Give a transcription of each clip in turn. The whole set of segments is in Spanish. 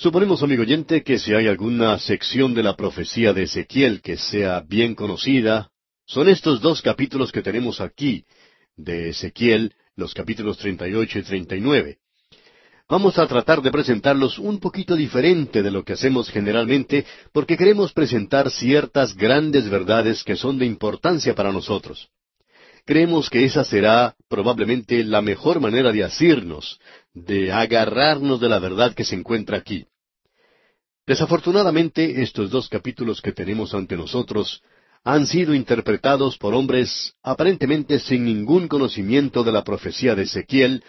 Suponemos, amigo oyente, que si hay alguna sección de la profecía de Ezequiel que sea bien conocida, son estos dos capítulos que tenemos aquí de Ezequiel, los capítulos 38 y 39. Vamos a tratar de presentarlos un poquito diferente de lo que hacemos generalmente, porque queremos presentar ciertas grandes verdades que son de importancia para nosotros. Creemos que esa será probablemente la mejor manera de asirnos, de agarrarnos de la verdad que se encuentra aquí. Desafortunadamente, estos dos capítulos que tenemos ante nosotros han sido interpretados por hombres aparentemente sin ningún conocimiento de la profecía de Ezequiel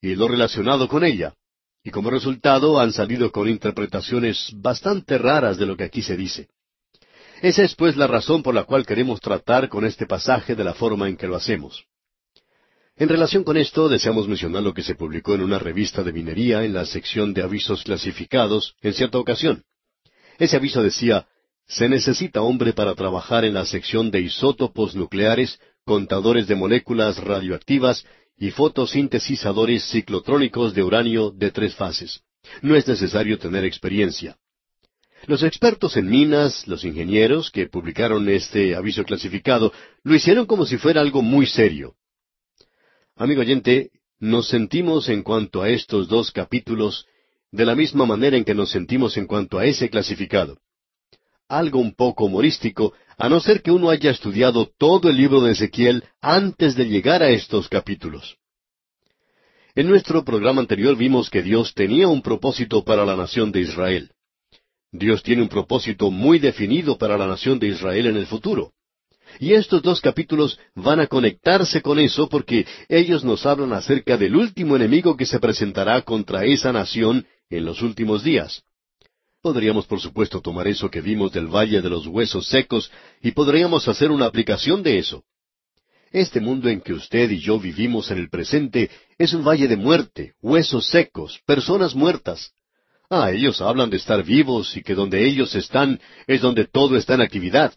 y lo relacionado con ella, y como resultado han salido con interpretaciones bastante raras de lo que aquí se dice. Esa es pues la razón por la cual queremos tratar con este pasaje de la forma en que lo hacemos. En relación con esto, deseamos mencionar lo que se publicó en una revista de minería en la sección de avisos clasificados en cierta ocasión. Ese aviso decía, se necesita hombre para trabajar en la sección de isótopos nucleares, contadores de moléculas radioactivas y fotosintetizadores ciclotrónicos de uranio de tres fases. No es necesario tener experiencia. Los expertos en minas, los ingenieros que publicaron este aviso clasificado, lo hicieron como si fuera algo muy serio. Amigo oyente, nos sentimos en cuanto a estos dos capítulos de la misma manera en que nos sentimos en cuanto a ese clasificado. Algo un poco humorístico, a no ser que uno haya estudiado todo el libro de Ezequiel antes de llegar a estos capítulos. En nuestro programa anterior vimos que Dios tenía un propósito para la nación de Israel. Dios tiene un propósito muy definido para la nación de Israel en el futuro. Y estos dos capítulos van a conectarse con eso porque ellos nos hablan acerca del último enemigo que se presentará contra esa nación en los últimos días. Podríamos, por supuesto, tomar eso que vimos del Valle de los Huesos Secos y podríamos hacer una aplicación de eso. Este mundo en que usted y yo vivimos en el presente es un valle de muerte, huesos secos, personas muertas. Ah, ellos hablan de estar vivos y que donde ellos están es donde todo está en actividad.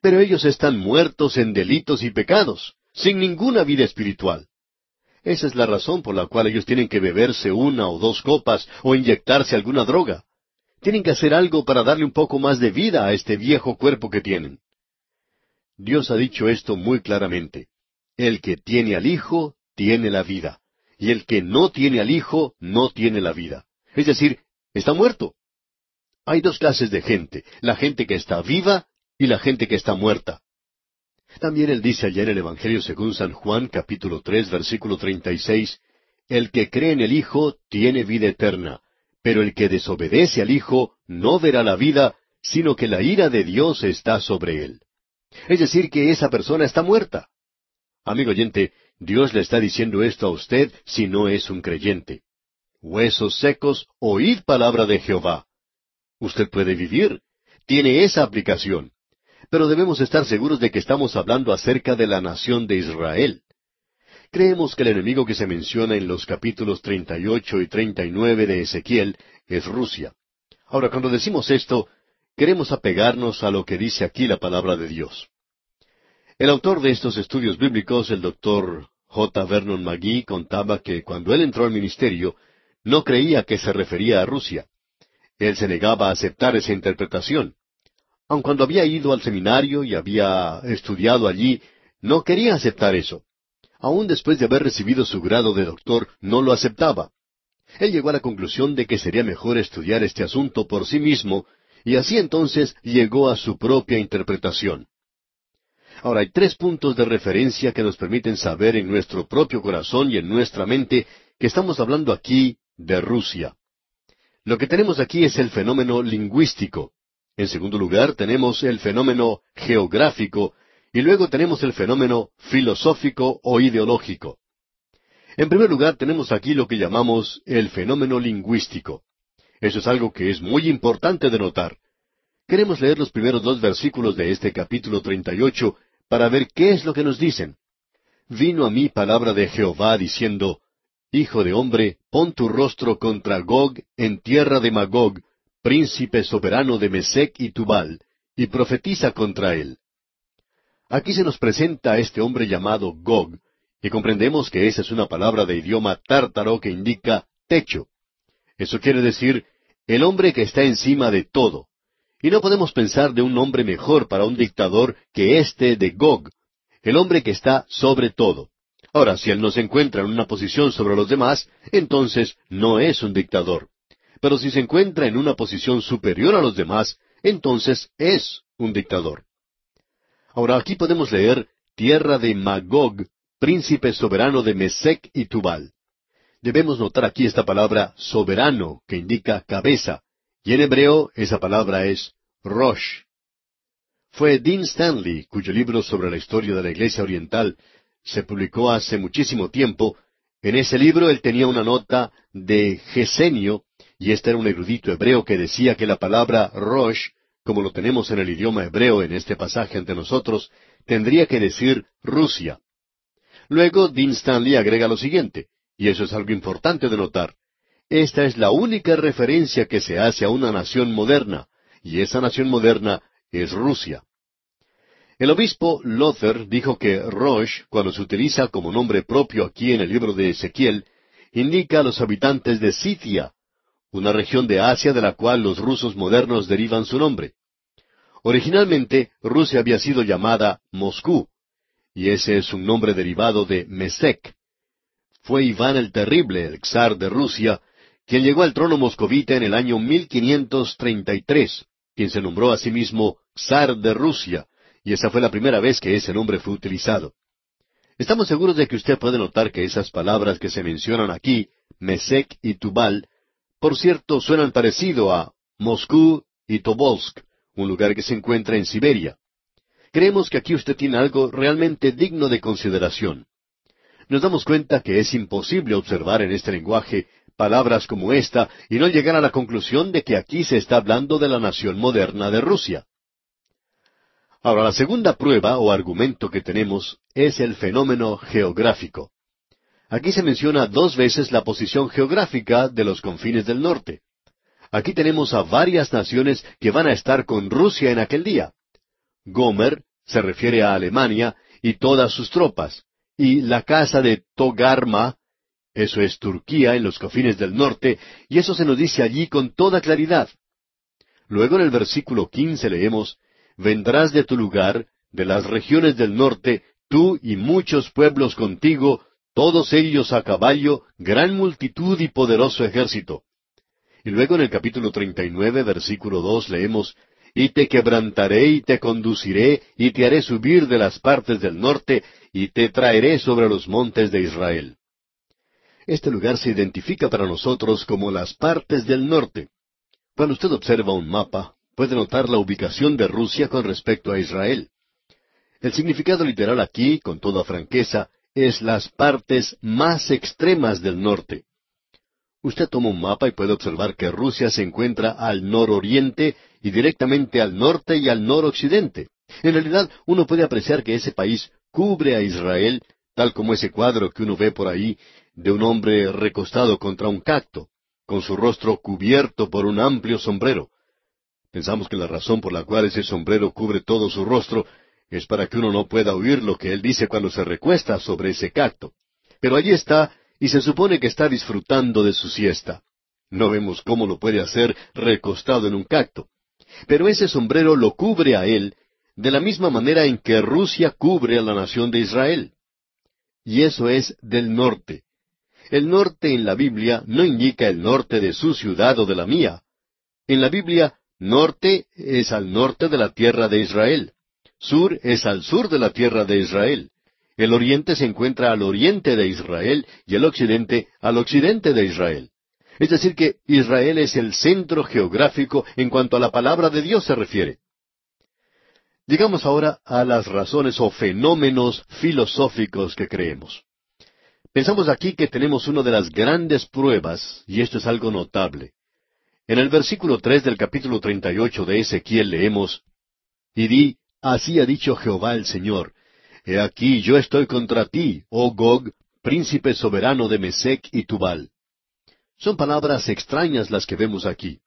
Pero ellos están muertos en delitos y pecados, sin ninguna vida espiritual. Esa es la razón por la cual ellos tienen que beberse una o dos copas o inyectarse alguna droga. Tienen que hacer algo para darle un poco más de vida a este viejo cuerpo que tienen. Dios ha dicho esto muy claramente. El que tiene al Hijo, tiene la vida. Y el que no tiene al Hijo, no tiene la vida. Es decir, está muerto. Hay dos clases de gente, la gente que está viva y la gente que está muerta. También él dice allá en el Evangelio según San Juan capítulo tres versículo treinta y seis, El que cree en el Hijo tiene vida eterna, pero el que desobedece al Hijo no verá la vida, sino que la ira de Dios está sobre él. Es decir, que esa persona está muerta. Amigo oyente, Dios le está diciendo esto a usted si no es un creyente. Huesos secos, oíd palabra de Jehová. Usted puede vivir. Tiene esa aplicación pero debemos estar seguros de que estamos hablando acerca de la nación de Israel. Creemos que el enemigo que se menciona en los capítulos 38 y 39 de Ezequiel es Rusia. Ahora, cuando decimos esto, queremos apegarnos a lo que dice aquí la palabra de Dios. El autor de estos estudios bíblicos, el doctor J. Vernon McGee, contaba que cuando él entró al ministerio, no creía que se refería a Rusia. Él se negaba a aceptar esa interpretación aun cuando había ido al seminario y había estudiado allí, no quería aceptar eso. Aun después de haber recibido su grado de doctor, no lo aceptaba. Él llegó a la conclusión de que sería mejor estudiar este asunto por sí mismo, y así entonces llegó a su propia interpretación. Ahora hay tres puntos de referencia que nos permiten saber en nuestro propio corazón y en nuestra mente que estamos hablando aquí de Rusia. Lo que tenemos aquí es el fenómeno lingüístico. En segundo lugar, tenemos el fenómeno geográfico y luego tenemos el fenómeno filosófico o ideológico. En primer lugar, tenemos aquí lo que llamamos el fenómeno lingüístico. Eso es algo que es muy importante de notar. Queremos leer los primeros dos versículos de este capítulo 38 para ver qué es lo que nos dicen. Vino a mí palabra de Jehová diciendo, Hijo de hombre, pon tu rostro contra Gog en tierra de Magog, príncipe soberano de Mesec y Tubal, y profetiza contra él. Aquí se nos presenta a este hombre llamado Gog, y comprendemos que esa es una palabra de idioma tártaro que indica techo. Eso quiere decir el hombre que está encima de todo. Y no podemos pensar de un nombre mejor para un dictador que este de Gog, el hombre que está sobre todo. Ahora, si él no se encuentra en una posición sobre los demás, entonces no es un dictador. Pero si se encuentra en una posición superior a los demás, entonces es un dictador. Ahora aquí podemos leer tierra de Magog, príncipe soberano de Mesec y Tubal. Debemos notar aquí esta palabra soberano, que indica cabeza, y en hebreo esa palabra es Rosh. Fue Dean Stanley, cuyo libro sobre la historia de la Iglesia Oriental se publicó hace muchísimo tiempo. En ese libro él tenía una nota de Gesenio, y este era un erudito hebreo que decía que la palabra Rosh, como lo tenemos en el idioma hebreo en este pasaje ante nosotros, tendría que decir Rusia. Luego Dean Stanley agrega lo siguiente, y eso es algo importante de notar. Esta es la única referencia que se hace a una nación moderna, y esa nación moderna es Rusia. El obispo Lothar dijo que Rosh, cuando se utiliza como nombre propio aquí en el libro de Ezequiel, indica a los habitantes de Scythia, una región de Asia de la cual los rusos modernos derivan su nombre. Originalmente, Rusia había sido llamada Moscú, y ese es un nombre derivado de Mesek. Fue Iván el Terrible, el zar de Rusia, quien llegó al trono moscovita en el año 1533, quien se nombró a sí mismo zar de Rusia, y esa fue la primera vez que ese nombre fue utilizado. Estamos seguros de que usted puede notar que esas palabras que se mencionan aquí, Mesek y Tubal, por cierto, suenan parecido a Moscú y Tobolsk, un lugar que se encuentra en Siberia. Creemos que aquí usted tiene algo realmente digno de consideración. Nos damos cuenta que es imposible observar en este lenguaje palabras como esta y no llegar a la conclusión de que aquí se está hablando de la nación moderna de Rusia. Ahora, la segunda prueba o argumento que tenemos es el fenómeno geográfico. Aquí se menciona dos veces la posición geográfica de los confines del norte. Aquí tenemos a varias naciones que van a estar con Rusia en aquel día. Gomer se refiere a Alemania y todas sus tropas, y la casa de Togarma, eso es Turquía en los confines del norte, y eso se nos dice allí con toda claridad. Luego en el versículo quince leemos, Vendrás de tu lugar, de las regiones del norte, tú y muchos pueblos contigo, todos ellos a caballo, gran multitud y poderoso ejército. Y luego en el capítulo treinta y nueve, versículo dos, leemos, Y te quebrantaré y te conduciré, y te haré subir de las partes del norte, y te traeré sobre los montes de Israel. Este lugar se identifica para nosotros como las partes del norte. Cuando usted observa un mapa, puede notar la ubicación de Rusia con respecto a Israel. El significado literal aquí, con toda franqueza, es las partes más extremas del norte. Usted toma un mapa y puede observar que Rusia se encuentra al nororiente y directamente al norte y al noroccidente. En realidad, uno puede apreciar que ese país cubre a Israel, tal como ese cuadro que uno ve por ahí de un hombre recostado contra un cacto, con su rostro cubierto por un amplio sombrero. Pensamos que la razón por la cual ese sombrero cubre todo su rostro es para que uno no pueda oír lo que él dice cuando se recuesta sobre ese cacto. Pero allí está, y se supone que está disfrutando de su siesta. No vemos cómo lo puede hacer recostado en un cacto. Pero ese sombrero lo cubre a él de la misma manera en que Rusia cubre a la nación de Israel. Y eso es del norte. El norte en la Biblia no indica el norte de su ciudad o de la mía. En la Biblia, norte es al norte de la tierra de Israel. Sur es al sur de la tierra de Israel. El oriente se encuentra al oriente de Israel y el occidente al occidente de Israel. Es decir, que Israel es el centro geográfico en cuanto a la palabra de Dios se refiere. Llegamos ahora a las razones o fenómenos filosóficos que creemos. Pensamos aquí que tenemos una de las grandes pruebas, y esto es algo notable. En el versículo tres del capítulo treinta y ocho de Ezequiel leemos, Y di, Así ha dicho Jehová el Señor. He aquí yo estoy contra ti, oh Gog, príncipe soberano de Mesec y Tubal. Son palabras extrañas las que vemos aquí.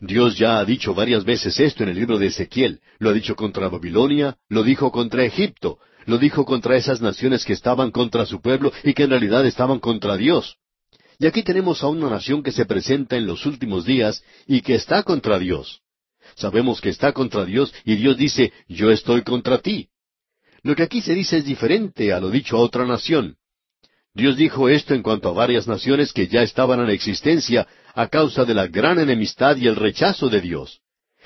Dios ya ha dicho varias veces esto en el libro de Ezequiel. Lo ha dicho contra Babilonia, lo dijo contra Egipto, lo dijo contra esas naciones que estaban contra su pueblo y que en realidad estaban contra Dios. Y aquí tenemos a una nación que se presenta en los últimos días y que está contra Dios. Sabemos que está contra Dios y Dios dice, yo estoy contra ti. Lo que aquí se dice es diferente a lo dicho a otra nación. Dios dijo esto en cuanto a varias naciones que ya estaban en existencia a causa de la gran enemistad y el rechazo de Dios.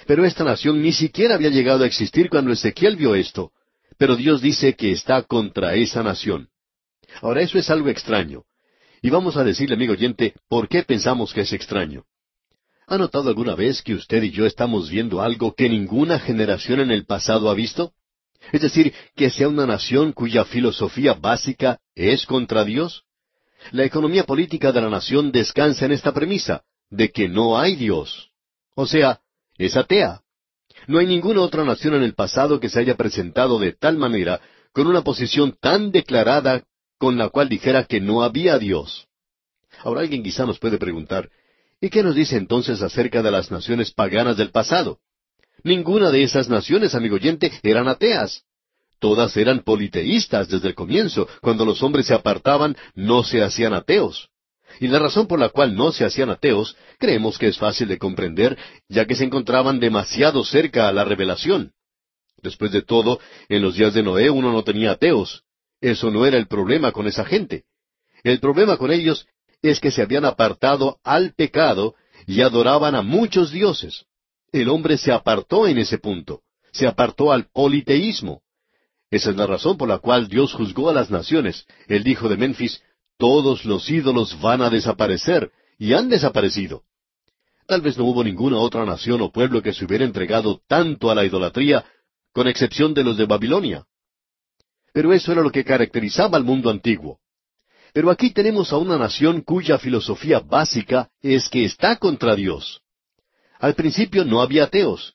Pero esta nación ni siquiera había llegado a existir cuando Ezequiel vio esto. Pero Dios dice que está contra esa nación. Ahora eso es algo extraño. Y vamos a decirle, amigo oyente, por qué pensamos que es extraño. ¿Ha notado alguna vez que usted y yo estamos viendo algo que ninguna generación en el pasado ha visto? Es decir, que sea una nación cuya filosofía básica es contra Dios. La economía política de la nación descansa en esta premisa, de que no hay Dios. O sea, es atea. No hay ninguna otra nación en el pasado que se haya presentado de tal manera, con una posición tan declarada, con la cual dijera que no había Dios. Ahora alguien quizá nos puede preguntar, ¿y qué nos dice entonces acerca de las naciones paganas del pasado? Ninguna de esas naciones, amigo oyente, eran ateas. Todas eran politeístas desde el comienzo. Cuando los hombres se apartaban, no se hacían ateos. Y la razón por la cual no se hacían ateos, creemos que es fácil de comprender, ya que se encontraban demasiado cerca a la revelación. Después de todo, en los días de Noé uno no tenía ateos. Eso no era el problema con esa gente. El problema con ellos es que se habían apartado al pecado y adoraban a muchos dioses. El hombre se apartó en ese punto, se apartó al politeísmo. Esa es la razón por la cual Dios juzgó a las naciones. Él dijo de Memphis, todos los ídolos van a desaparecer, y han desaparecido. Tal vez no hubo ninguna otra nación o pueblo que se hubiera entregado tanto a la idolatría, con excepción de los de Babilonia. Pero eso era lo que caracterizaba al mundo antiguo. Pero aquí tenemos a una nación cuya filosofía básica es que está contra Dios. Al principio no había ateos.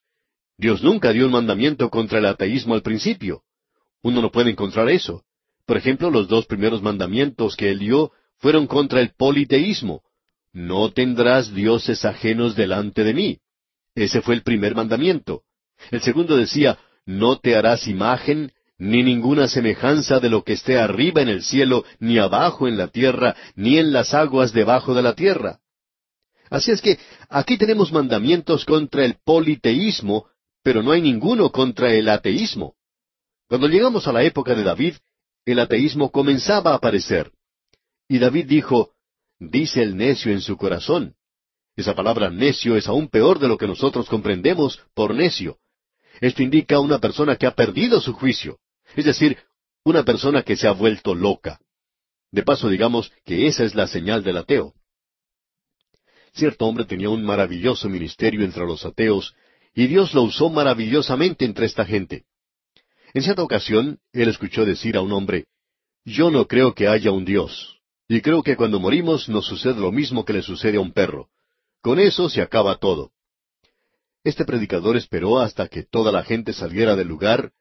Dios nunca dio un mandamiento contra el ateísmo al principio. Uno no puede encontrar eso. Por ejemplo, los dos primeros mandamientos que él dio fueron contra el politeísmo. No tendrás dioses ajenos delante de mí. Ese fue el primer mandamiento. El segundo decía, no te harás imagen, ni ninguna semejanza de lo que esté arriba en el cielo, ni abajo en la tierra, ni en las aguas debajo de la tierra. Así es que aquí tenemos mandamientos contra el politeísmo, pero no hay ninguno contra el ateísmo. Cuando llegamos a la época de David, el ateísmo comenzaba a aparecer. Y David dijo, dice el necio en su corazón. Esa palabra necio es aún peor de lo que nosotros comprendemos por necio. Esto indica una persona que ha perdido su juicio, es decir, una persona que se ha vuelto loca. De paso, digamos que esa es la señal del ateo. Cierto hombre tenía un maravilloso ministerio entre los ateos, y Dios lo usó maravillosamente entre esta gente. En cierta ocasión, él escuchó decir a un hombre, Yo no creo que haya un Dios, y creo que cuando morimos nos sucede lo mismo que le sucede a un perro. Con eso se acaba todo. Este predicador esperó hasta que toda la gente saliera del lugar,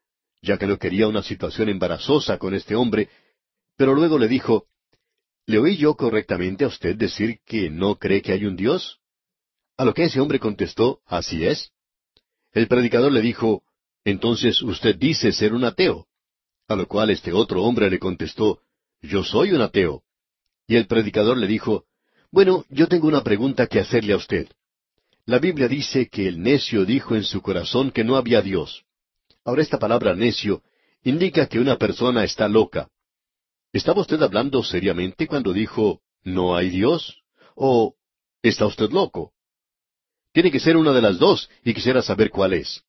ya que no quería una situación embarazosa con este hombre, pero luego le dijo, ¿Le oí yo correctamente a usted decir que no cree que hay un Dios? A lo que ese hombre contestó, Así es. El predicador le dijo, entonces usted dice ser un ateo. A lo cual este otro hombre le contestó, Yo soy un ateo. Y el predicador le dijo, Bueno, yo tengo una pregunta que hacerle a usted. La Biblia dice que el necio dijo en su corazón que no había Dios. Ahora esta palabra necio indica que una persona está loca. ¿Estaba usted hablando seriamente cuando dijo, no hay Dios? ¿O está usted loco? Tiene que ser una de las dos y quisiera saber cuál es.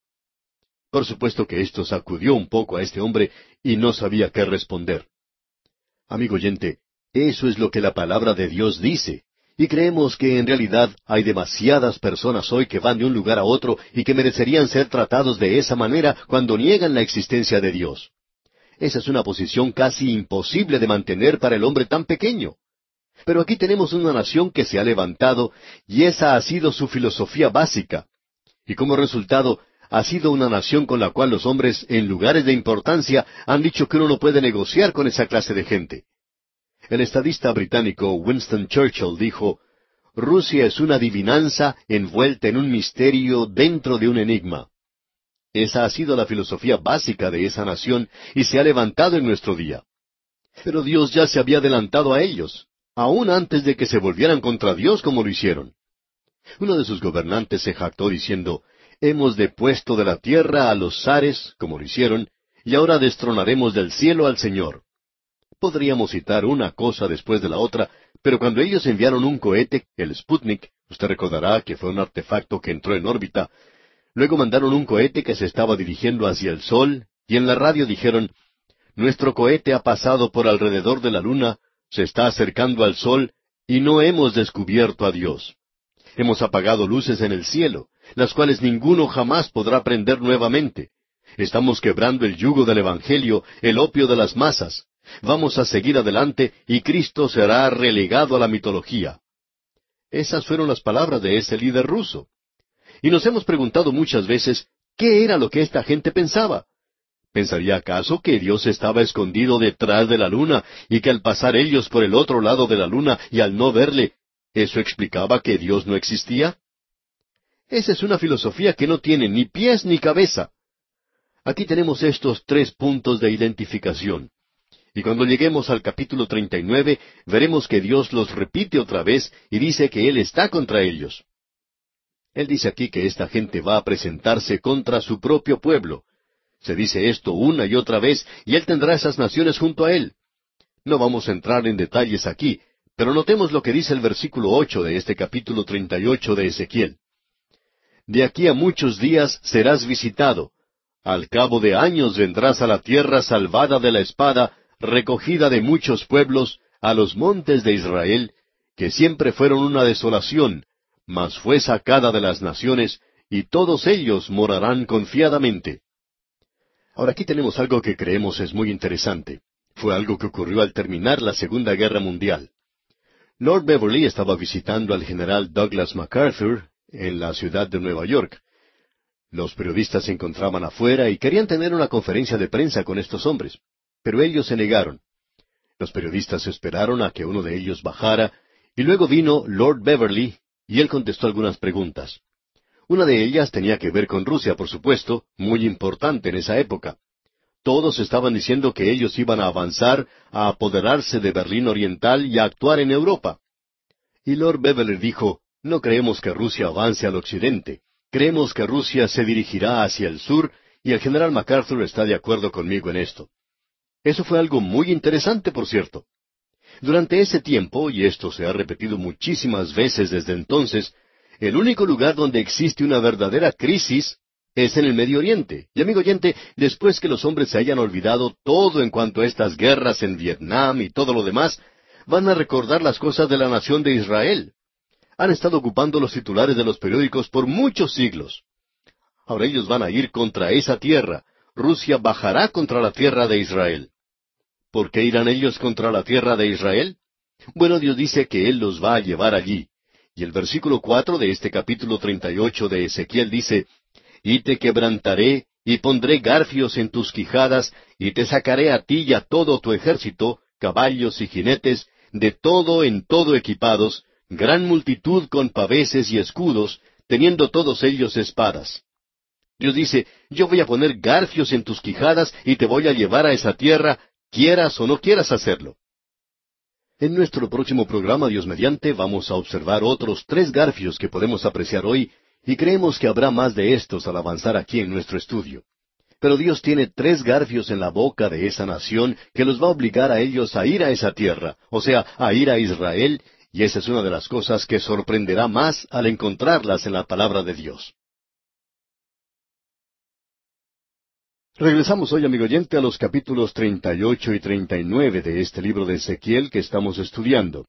Por supuesto que esto sacudió un poco a este hombre y no sabía qué responder. Amigo oyente, eso es lo que la palabra de Dios dice. Y creemos que en realidad hay demasiadas personas hoy que van de un lugar a otro y que merecerían ser tratados de esa manera cuando niegan la existencia de Dios. Esa es una posición casi imposible de mantener para el hombre tan pequeño. Pero aquí tenemos una nación que se ha levantado y esa ha sido su filosofía básica. Y como resultado, ha sido una nación con la cual los hombres, en lugares de importancia, han dicho que uno no puede negociar con esa clase de gente. El estadista británico Winston Churchill dijo, Rusia es una adivinanza envuelta en un misterio dentro de un enigma. Esa ha sido la filosofía básica de esa nación y se ha levantado en nuestro día. Pero Dios ya se había adelantado a ellos. aún antes de que se volvieran contra Dios como lo hicieron. Uno de sus gobernantes se jactó diciendo, Hemos depuesto de la tierra a los zares, como lo hicieron, y ahora destronaremos del cielo al Señor. Podríamos citar una cosa después de la otra, pero cuando ellos enviaron un cohete, el Sputnik, usted recordará que fue un artefacto que entró en órbita, luego mandaron un cohete que se estaba dirigiendo hacia el Sol, y en la radio dijeron, Nuestro cohete ha pasado por alrededor de la Luna, se está acercando al Sol, y no hemos descubierto a Dios. Hemos apagado luces en el cielo, las cuales ninguno jamás podrá prender nuevamente. Estamos quebrando el yugo del Evangelio, el opio de las masas. Vamos a seguir adelante y Cristo será relegado a la mitología. Esas fueron las palabras de ese líder ruso. Y nos hemos preguntado muchas veces, ¿qué era lo que esta gente pensaba? ¿Pensaría acaso que Dios estaba escondido detrás de la luna y que al pasar ellos por el otro lado de la luna y al no verle, eso explicaba que Dios no existía? Esa es una filosofía que no tiene ni pies ni cabeza. Aquí tenemos estos tres puntos de identificación. Y cuando lleguemos al capítulo 39, veremos que Dios los repite otra vez y dice que Él está contra ellos. Él dice aquí que esta gente va a presentarse contra su propio pueblo. Se dice esto una y otra vez, y Él tendrá esas naciones junto a Él. No vamos a entrar en detalles aquí, pero notemos lo que dice el versículo ocho de este capítulo treinta y ocho de Ezequiel. De aquí a muchos días serás visitado. Al cabo de años vendrás a la tierra salvada de la espada, recogida de muchos pueblos, a los montes de Israel, que siempre fueron una desolación, mas fue sacada de las naciones, y todos ellos morarán confiadamente. Ahora aquí tenemos algo que creemos es muy interesante. Fue algo que ocurrió al terminar la Segunda Guerra Mundial. Lord Beverly estaba visitando al general Douglas MacArthur en la ciudad de Nueva York. Los periodistas se encontraban afuera y querían tener una conferencia de prensa con estos hombres, pero ellos se negaron. Los periodistas esperaron a que uno de ellos bajara, y luego vino Lord Beverly, y él contestó algunas preguntas. Una de ellas tenía que ver con Rusia, por supuesto, muy importante en esa época. Todos estaban diciendo que ellos iban a avanzar, a apoderarse de Berlín Oriental y a actuar en Europa. Y Lord Beverly dijo, no creemos que Rusia avance al occidente. Creemos que Rusia se dirigirá hacia el sur y el general MacArthur está de acuerdo conmigo en esto. Eso fue algo muy interesante, por cierto. Durante ese tiempo, y esto se ha repetido muchísimas veces desde entonces, el único lugar donde existe una verdadera crisis es en el Medio Oriente. Y amigo oyente, después que los hombres se hayan olvidado todo en cuanto a estas guerras en Vietnam y todo lo demás, van a recordar las cosas de la nación de Israel han estado ocupando los titulares de los periódicos por muchos siglos. Ahora ellos van a ir contra esa tierra. Rusia bajará contra la tierra de Israel. ¿Por qué irán ellos contra la tierra de Israel? Bueno, Dios dice que Él los va a llevar allí. Y el versículo cuatro de este capítulo treinta y ocho de Ezequiel dice, Y te quebrantaré, y pondré garfios en tus quijadas, y te sacaré a ti y a todo tu ejército, caballos y jinetes, de todo en todo equipados, gran multitud con paveses y escudos, teniendo todos ellos espadas. Dios dice, yo voy a poner garfios en tus quijadas y te voy a llevar a esa tierra, quieras o no quieras hacerlo. En nuestro próximo programa, Dios mediante, vamos a observar otros tres garfios que podemos apreciar hoy, y creemos que habrá más de estos al avanzar aquí en nuestro estudio. Pero Dios tiene tres garfios en la boca de esa nación que los va a obligar a ellos a ir a esa tierra, o sea, a ir a Israel y esa es una de las cosas que sorprenderá más al encontrarlas en la palabra de Dios. Regresamos hoy, amigo oyente, a los capítulos 38 y 39 de este libro de Ezequiel que estamos estudiando.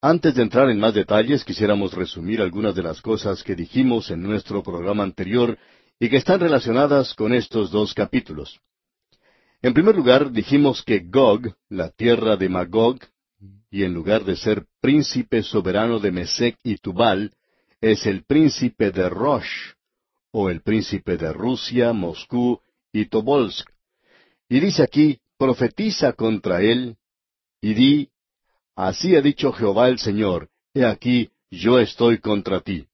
Antes de entrar en más detalles, quisiéramos resumir algunas de las cosas que dijimos en nuestro programa anterior y que están relacionadas con estos dos capítulos. En primer lugar, dijimos que Gog, la tierra de Magog, y en lugar de ser príncipe soberano de Mesec y Tubal, es el príncipe de Rosh, o el príncipe de Rusia, Moscú y Tobolsk. Y dice aquí, profetiza contra él, y di, así ha dicho Jehová el Señor, he aquí, yo estoy contra ti.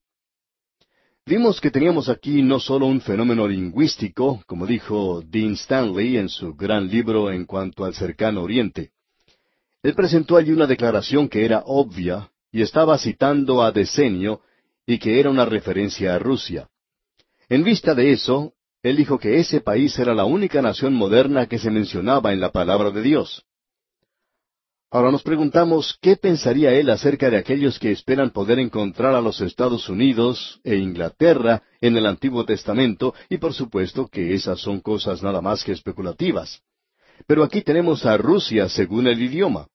Vimos que teníamos aquí no solo un fenómeno lingüístico, como dijo Dean Stanley en su gran libro en cuanto al cercano oriente, Él presentó allí una declaración que era obvia y estaba citando a Decenio y que era una referencia a Rusia. En vista de eso, él dijo que ese país era la única nación moderna que se mencionaba en la palabra de Dios. Ahora nos preguntamos qué pensaría él acerca de aquellos que esperan poder encontrar a los Estados Unidos e Inglaterra en el Antiguo Testamento, y por supuesto que esas son cosas nada más que especulativas. Pero aquí tenemos a Rusia según el idioma.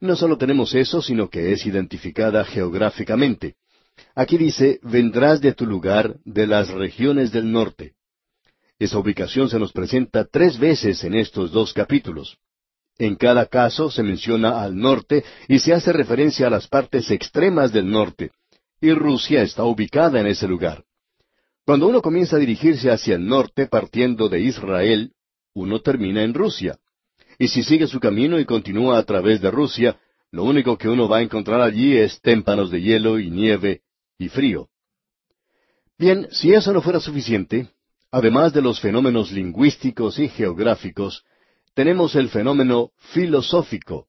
No solo tenemos eso, sino que es identificada geográficamente. Aquí dice, vendrás de tu lugar, de las regiones del norte. Esa ubicación se nos presenta tres veces en estos dos capítulos. En cada caso se menciona al norte y se hace referencia a las partes extremas del norte, y Rusia está ubicada en ese lugar. Cuando uno comienza a dirigirse hacia el norte partiendo de Israel, uno termina en Rusia. Y si sigue su camino y continúa a través de Rusia, lo único que uno va a encontrar allí es témpanos de hielo y nieve y frío. Bien, si eso no fuera suficiente, además de los fenómenos lingüísticos y geográficos, tenemos el fenómeno filosófico.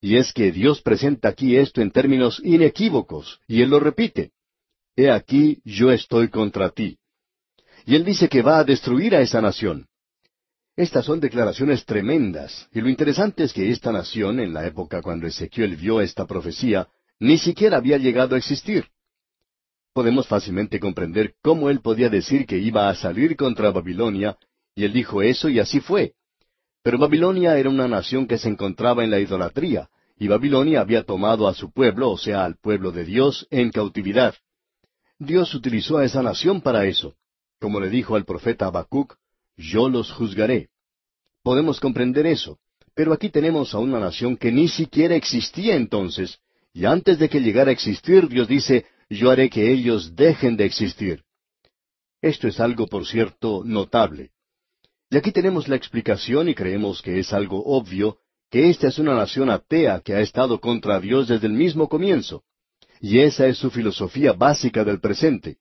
Y es que Dios presenta aquí esto en términos inequívocos, y Él lo repite. He aquí, yo estoy contra ti. Y Él dice que va a destruir a esa nación. Estas son declaraciones tremendas, y lo interesante es que esta nación, en la época cuando Ezequiel vio esta profecía, ni siquiera había llegado a existir. Podemos fácilmente comprender cómo él podía decir que iba a salir contra Babilonia, y él dijo eso y así fue. Pero Babilonia era una nación que se encontraba en la idolatría, y Babilonia había tomado a su pueblo, o sea, al pueblo de Dios, en cautividad. Dios utilizó a esa nación para eso. Como le dijo al profeta Habacuc, yo los juzgaré. Podemos comprender eso, pero aquí tenemos a una nación que ni siquiera existía entonces, y antes de que llegara a existir, Dios dice, yo haré que ellos dejen de existir. Esto es algo, por cierto, notable. Y aquí tenemos la explicación y creemos que es algo obvio, que esta es una nación atea que ha estado contra Dios desde el mismo comienzo. Y esa es su filosofía básica del presente.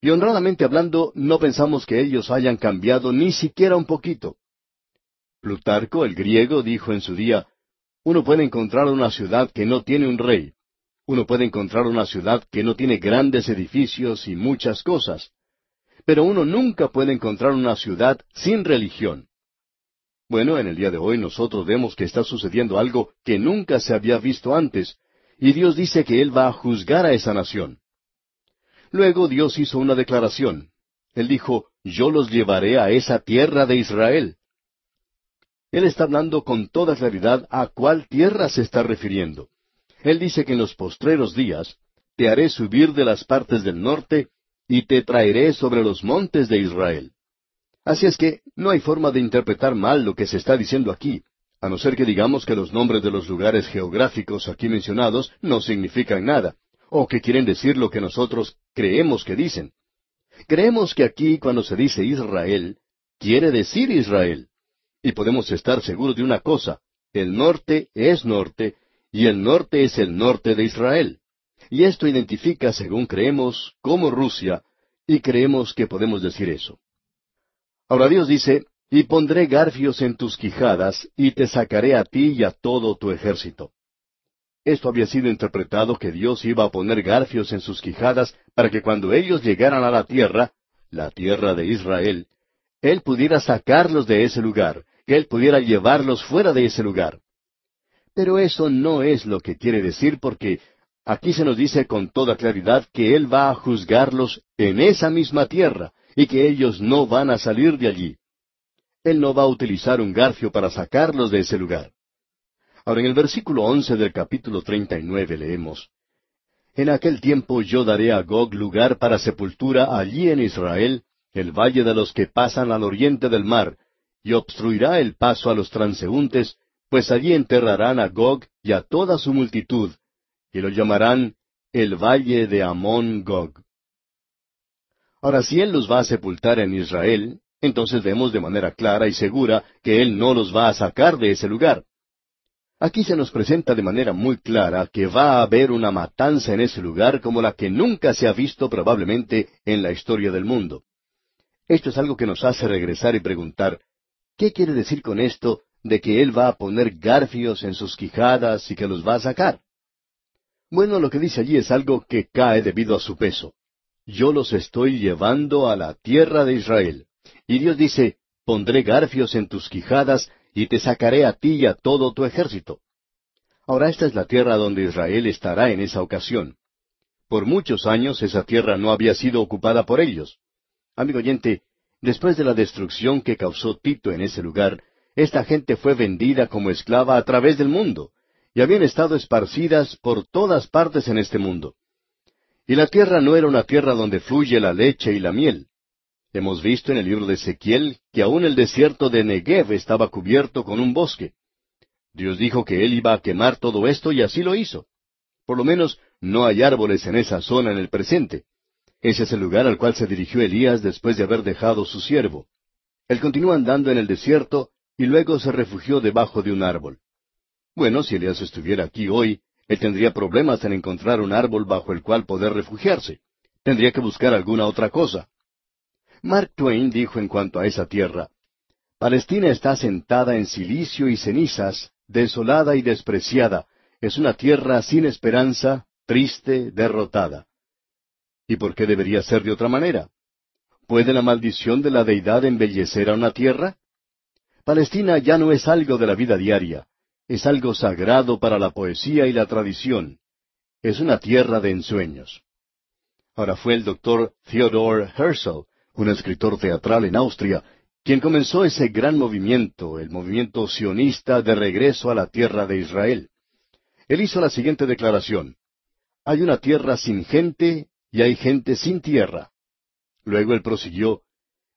Y honradamente hablando, no pensamos que ellos hayan cambiado ni siquiera un poquito. Plutarco, el griego, dijo en su día, uno puede encontrar una ciudad que no tiene un rey. Uno puede encontrar una ciudad que no tiene grandes edificios y muchas cosas pero uno nunca puede encontrar una ciudad sin religión. Bueno, en el día de hoy nosotros vemos que está sucediendo algo que nunca se había visto antes, y Dios dice que Él va a juzgar a esa nación. Luego Dios hizo una declaración. Él dijo, yo los llevaré a esa tierra de Israel. Él está hablando con toda claridad a cuál tierra se está refiriendo. Él dice que en los postreros días te haré subir de las partes del norte y te traeré sobre los montes de Israel. Así es que no hay forma de interpretar mal lo que se está diciendo aquí, a no ser que digamos que los nombres de los lugares geográficos aquí mencionados no significan nada, o que quieren decir lo que nosotros creemos que dicen. Creemos que aquí cuando se dice Israel, quiere decir Israel. Y podemos estar seguros de una cosa, el norte es norte, y el norte es el norte de Israel. Y esto identifica, según creemos, como Rusia, y creemos que podemos decir eso. Ahora Dios dice, y pondré garfios en tus quijadas, y te sacaré a ti y a todo tu ejército. Esto había sido interpretado que Dios iba a poner garfios en sus quijadas para que cuando ellos llegaran a la tierra, la tierra de Israel, Él pudiera sacarlos de ese lugar, que Él pudiera llevarlos fuera de ese lugar. Pero eso no es lo que quiere decir porque Aquí se nos dice con toda claridad que Él va a juzgarlos en esa misma tierra y que ellos no van a salir de allí. Él no va a utilizar un garfio para sacarlos de ese lugar. Ahora en el versículo once del capítulo treinta y nueve leemos En aquel tiempo yo daré a Gog lugar para sepultura allí en Israel, el valle de los que pasan al oriente del mar, y obstruirá el paso a los transeúntes, pues allí enterrarán a Gog y a toda su multitud, y lo llamarán el valle de Amón Gog. Ahora, si Él los va a sepultar en Israel, entonces vemos de manera clara y segura que Él no los va a sacar de ese lugar. Aquí se nos presenta de manera muy clara que va a haber una matanza en ese lugar como la que nunca se ha visto probablemente en la historia del mundo. Esto es algo que nos hace regresar y preguntar, ¿qué quiere decir con esto de que Él va a poner garfios en sus quijadas y que los va a sacar. Bueno, lo que dice allí es algo que cae debido a su peso. Yo los estoy llevando a la tierra de Israel. Y Dios dice, pondré garfios en tus quijadas y te sacaré a ti y a todo tu ejército. Ahora esta es la tierra donde Israel estará en esa ocasión. Por muchos años esa tierra no había sido ocupada por ellos. Amigo oyente, después de la destrucción que causó Tito en ese lugar, esta gente fue vendida como esclava a través del mundo, y habían estado esparcidas por todas partes en este mundo. Y la tierra no era una tierra donde fluye la leche y la miel. Hemos visto en el libro de Ezequiel que aún el desierto de Negev estaba cubierto con un bosque. Dios dijo que Él iba a quemar todo esto y así lo hizo. Por lo menos no hay árboles en esa zona en el presente. Ese es el lugar al cual se dirigió Elías después de haber dejado su siervo. Él continuó andando en el desierto y luego se refugió debajo de un árbol. Bueno, si Elías estuviera aquí hoy, él tendría problemas en encontrar un árbol bajo el cual poder refugiarse. Tendría que buscar alguna otra cosa. Mark Twain dijo en cuanto a esa tierra, Palestina está sentada en silicio y cenizas, desolada y despreciada, es una tierra sin esperanza, triste, derrotada. ¿Y por qué debería ser de otra manera? ¿Puede la maldición de la deidad embellecer a una tierra? Palestina ya no es algo de la vida diaria, es algo sagrado para la poesía y la tradición. Es una tierra de ensueños. Ahora fue el doctor Theodor Herzl, un escritor teatral en Austria, quien comenzó ese gran movimiento, el movimiento sionista de regreso a la tierra de Israel. Él hizo la siguiente declaración. Hay una tierra sin gente y hay gente sin tierra. Luego él prosiguió,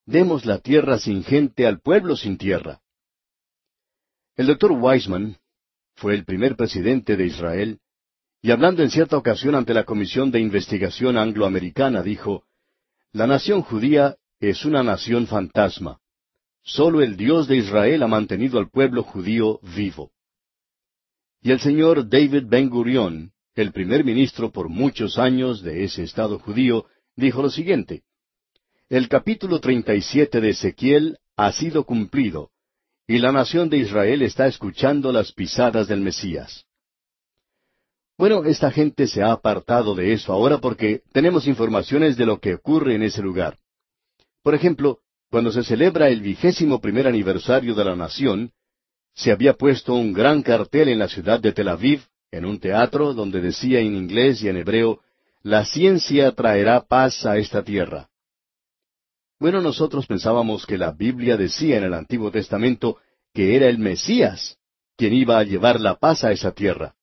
Demos la tierra sin gente al pueblo sin tierra. El doctor Weisman fue el primer presidente de Israel, y hablando en cierta ocasión ante la Comisión de Investigación Angloamericana, dijo, La nación judía es una nación fantasma. Solo el Dios de Israel ha mantenido al pueblo judío vivo. Y el señor David Ben Gurion, el primer ministro por muchos años de ese Estado judío, dijo lo siguiente, el capítulo 37 de Ezequiel ha sido cumplido, y la nación de Israel está escuchando las pisadas del Mesías. Bueno, esta gente se ha apartado de eso ahora porque tenemos informaciones de lo que ocurre en ese lugar. Por ejemplo, cuando se celebra el vigésimo primer aniversario de la nación, se había puesto un gran cartel en la ciudad de Tel Aviv, en un teatro donde decía en inglés y en hebreo, La ciencia traerá paz a esta tierra. Bueno, nosotros pensábamos que la Biblia decía en el Antiguo Testamento que era el Mesías quien iba a llevar la paz a esa tierra.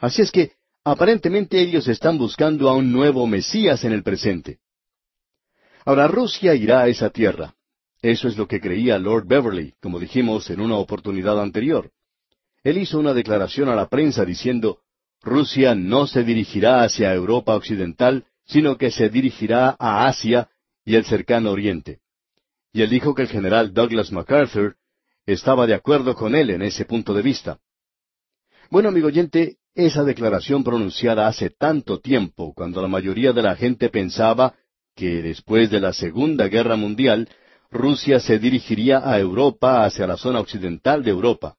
Así es que, aparentemente ellos están buscando a un nuevo Mesías en el presente. Ahora Rusia irá a esa tierra. Eso es lo que creía Lord Beverly, como dijimos en una oportunidad anterior. Él hizo una declaración a la prensa diciendo, Rusia no se dirigirá hacia Europa Occidental, sino que se dirigirá a Asia y el cercano Oriente. Y él dijo que el general Douglas MacArthur estaba de acuerdo con él en ese punto de vista. Bueno, amigo oyente, esa declaración pronunciada hace tanto tiempo, cuando la mayoría de la gente pensaba que después de la Segunda Guerra Mundial, Rusia se dirigiría a Europa hacia la zona occidental de Europa.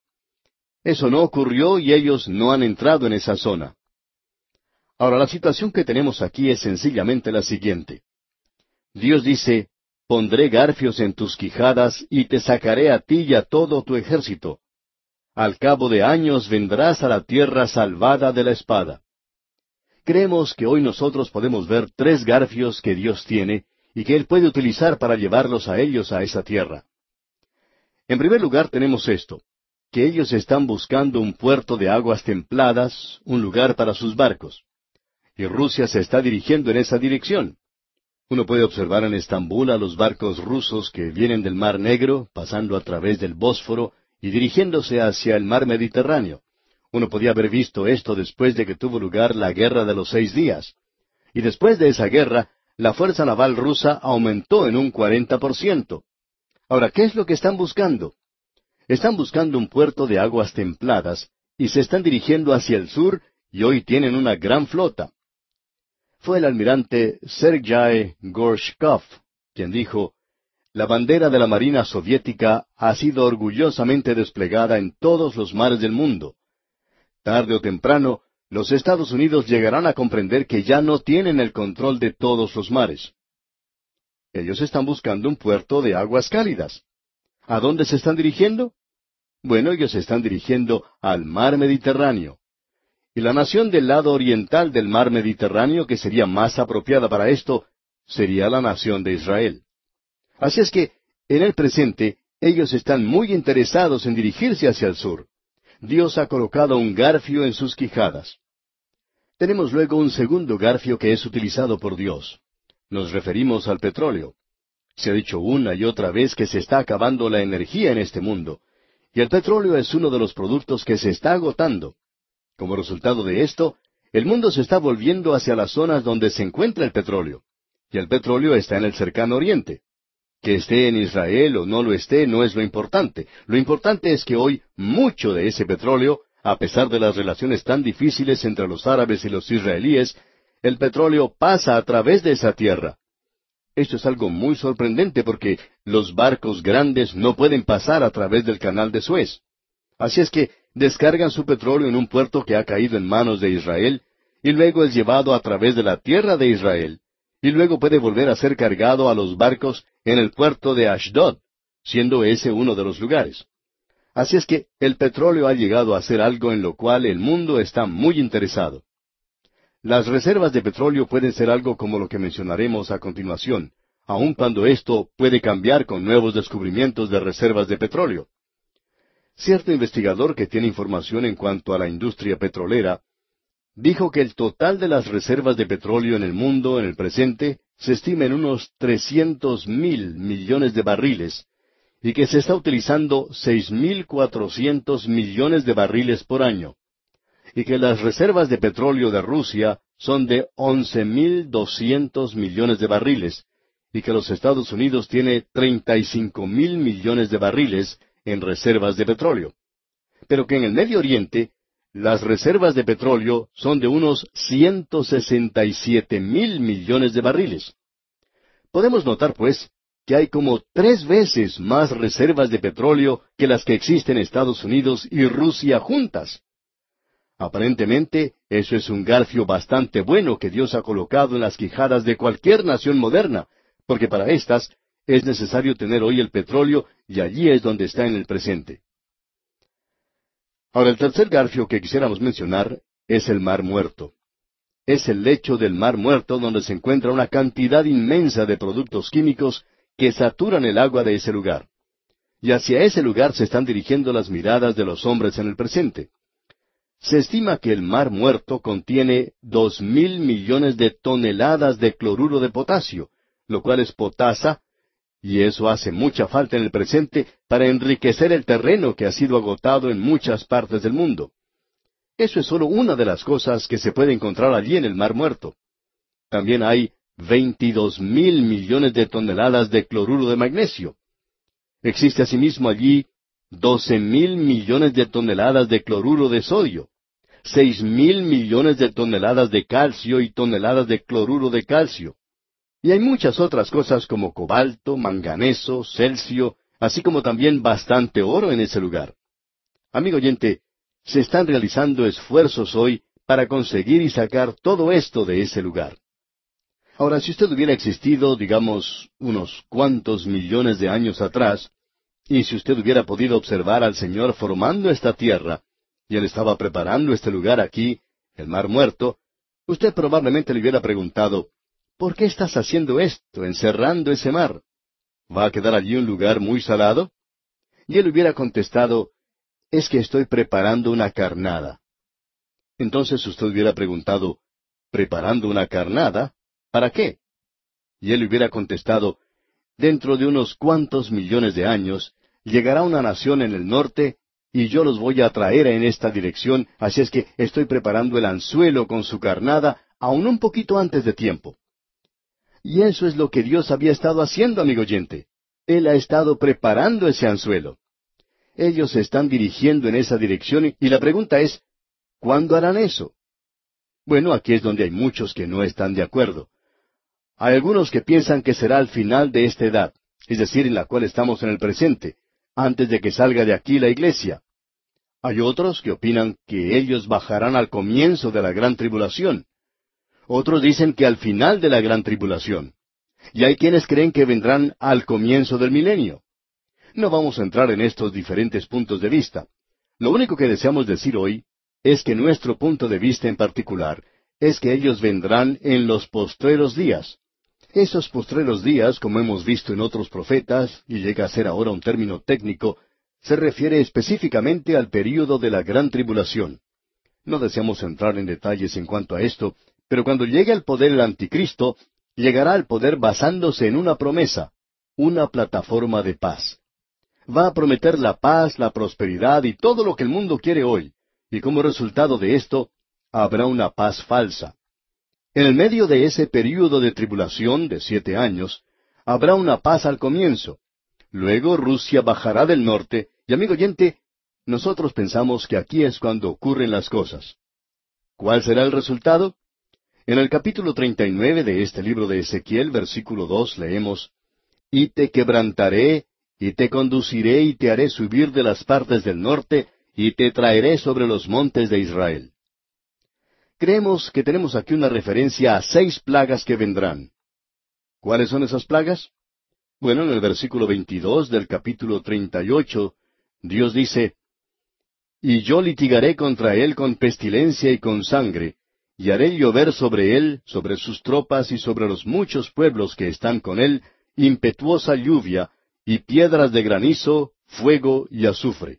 Eso no ocurrió y ellos no han entrado en esa zona. Ahora, la situación que tenemos aquí es sencillamente la siguiente. Dios dice, pondré garfios en tus quijadas y te sacaré a ti y a todo tu ejército. Al cabo de años vendrás a la tierra salvada de la espada. Creemos que hoy nosotros podemos ver tres garfios que Dios tiene y que Él puede utilizar para llevarlos a ellos a esa tierra. En primer lugar tenemos esto, que ellos están buscando un puerto de aguas templadas, un lugar para sus barcos. Y Rusia se está dirigiendo en esa dirección. Uno puede observar en Estambul a los barcos rusos que vienen del Mar Negro, pasando a través del Bósforo y dirigiéndose hacia el Mar Mediterráneo. Uno podía haber visto esto después de que tuvo lugar la Guerra de los Seis Días. Y después de esa guerra, la fuerza naval rusa aumentó en un cuarenta por ciento. Ahora, ¿qué es lo que están buscando? Están buscando un puerto de aguas templadas y se están dirigiendo hacia el sur y hoy tienen una gran flota fue el almirante Sergei Gorshkov quien dijo, la bandera de la Marina Soviética ha sido orgullosamente desplegada en todos los mares del mundo. Tarde o temprano, los Estados Unidos llegarán a comprender que ya no tienen el control de todos los mares. Ellos están buscando un puerto de aguas cálidas. ¿A dónde se están dirigiendo? Bueno, ellos se están dirigiendo al mar Mediterráneo. Y la nación del lado oriental del mar Mediterráneo, que sería más apropiada para esto, sería la nación de Israel. Así es que, en el presente, ellos están muy interesados en dirigirse hacia el sur. Dios ha colocado un garfio en sus quijadas. Tenemos luego un segundo garfio que es utilizado por Dios. Nos referimos al petróleo. Se ha dicho una y otra vez que se está acabando la energía en este mundo, y el petróleo es uno de los productos que se está agotando. Como resultado de esto, el mundo se está volviendo hacia las zonas donde se encuentra el petróleo, y el petróleo está en el cercano oriente. Que esté en Israel o no lo esté no es lo importante. Lo importante es que hoy mucho de ese petróleo, a pesar de las relaciones tan difíciles entre los árabes y los israelíes, el petróleo pasa a través de esa tierra. Esto es algo muy sorprendente porque los barcos grandes no pueden pasar a través del canal de Suez. Así es que descargan su petróleo en un puerto que ha caído en manos de Israel, y luego es llevado a través de la tierra de Israel, y luego puede volver a ser cargado a los barcos en el puerto de Ashdod, siendo ese uno de los lugares. Así es que el petróleo ha llegado a ser algo en lo cual el mundo está muy interesado. Las reservas de petróleo pueden ser algo como lo que mencionaremos a continuación, aun cuando esto puede cambiar con nuevos descubrimientos de reservas de petróleo. Cierto investigador que tiene información en cuanto a la industria petrolera dijo que el total de las reservas de petróleo en el mundo en el presente se estima en unos trescientos mil millones de barriles y que se está utilizando seis mil cuatrocientos millones de barriles por año y que las reservas de petróleo de Rusia son de once mil doscientos millones de barriles y que los Estados Unidos tiene treinta y cinco mil millones de barriles en reservas de petróleo. Pero que en el Medio Oriente las reservas de petróleo son de unos ciento sesenta y siete mil millones de barriles. Podemos notar, pues, que hay como tres veces más reservas de petróleo que las que existen en Estados Unidos y Rusia juntas. Aparentemente, eso es un garfio bastante bueno que Dios ha colocado en las quijadas de cualquier nación moderna, porque para éstas es necesario tener hoy el petróleo y allí es donde está en el presente. Ahora, el tercer garfio que quisiéramos mencionar es el Mar Muerto. Es el lecho del Mar Muerto donde se encuentra una cantidad inmensa de productos químicos que saturan el agua de ese lugar. Y hacia ese lugar se están dirigiendo las miradas de los hombres en el presente. Se estima que el mar muerto contiene dos mil millones de toneladas de cloruro de potasio, lo cual es potasa, y eso hace mucha falta en el presente para enriquecer el terreno que ha sido agotado en muchas partes del mundo. Eso es solo una de las cosas que se puede encontrar allí en el mar muerto. También hay veintidós mil millones de toneladas de cloruro de magnesio. Existe asimismo allí doce mil millones de toneladas de cloruro de sodio seis mil millones de toneladas de calcio y toneladas de cloruro de calcio. Y hay muchas otras cosas como cobalto, manganeso, celcio, así como también bastante oro en ese lugar. Amigo oyente, se están realizando esfuerzos hoy para conseguir y sacar todo esto de ese lugar. Ahora, si usted hubiera existido, digamos, unos cuantos millones de años atrás, y si usted hubiera podido observar al Señor formando esta tierra, y él estaba preparando este lugar aquí, el mar muerto, usted probablemente le hubiera preguntado, ¿por qué estás haciendo esto, encerrando ese mar? ¿Va a quedar allí un lugar muy salado? Y él hubiera contestado, es que estoy preparando una carnada. Entonces usted hubiera preguntado, ¿preparando una carnada? ¿Para qué? Y él hubiera contestado, dentro de unos cuantos millones de años, llegará una nación en el norte y yo los voy a traer en esta dirección, así es que estoy preparando el anzuelo con su carnada aún un poquito antes de tiempo. Y eso es lo que Dios había estado haciendo, amigo oyente. Él ha estado preparando ese anzuelo. Ellos se están dirigiendo en esa dirección y la pregunta es, ¿cuándo harán eso? Bueno, aquí es donde hay muchos que no están de acuerdo. Hay algunos que piensan que será al final de esta edad, es decir, en la cual estamos en el presente, antes de que salga de aquí la iglesia. Hay otros que opinan que ellos bajarán al comienzo de la gran tribulación. Otros dicen que al final de la gran tribulación. Y hay quienes creen que vendrán al comienzo del milenio. No vamos a entrar en estos diferentes puntos de vista. Lo único que deseamos decir hoy es que nuestro punto de vista en particular es que ellos vendrán en los postreros días. Esos postreros días, como hemos visto en otros profetas, y llega a ser ahora un término técnico, se refiere específicamente al período de la gran tribulación. No deseamos entrar en detalles en cuanto a esto, pero cuando llegue al poder el anticristo, llegará al poder basándose en una promesa, una plataforma de paz. Va a prometer la paz, la prosperidad y todo lo que el mundo quiere hoy, y como resultado de esto, habrá una paz falsa. En el medio de ese período de tribulación de siete años, habrá una paz al comienzo, Luego Rusia bajará del norte, y amigo oyente, nosotros pensamos que aquí es cuando ocurren las cosas. ¿Cuál será el resultado? En el capítulo 39 de este libro de Ezequiel, versículo 2, leemos, Y te quebrantaré, y te conduciré y te haré subir de las partes del norte, y te traeré sobre los montes de Israel. Creemos que tenemos aquí una referencia a seis plagas que vendrán. ¿Cuáles son esas plagas? Bueno, en el versículo 22 del capítulo 38, Dios dice, Y yo litigaré contra él con pestilencia y con sangre, y haré llover sobre él, sobre sus tropas y sobre los muchos pueblos que están con él, impetuosa lluvia, y piedras de granizo, fuego y azufre.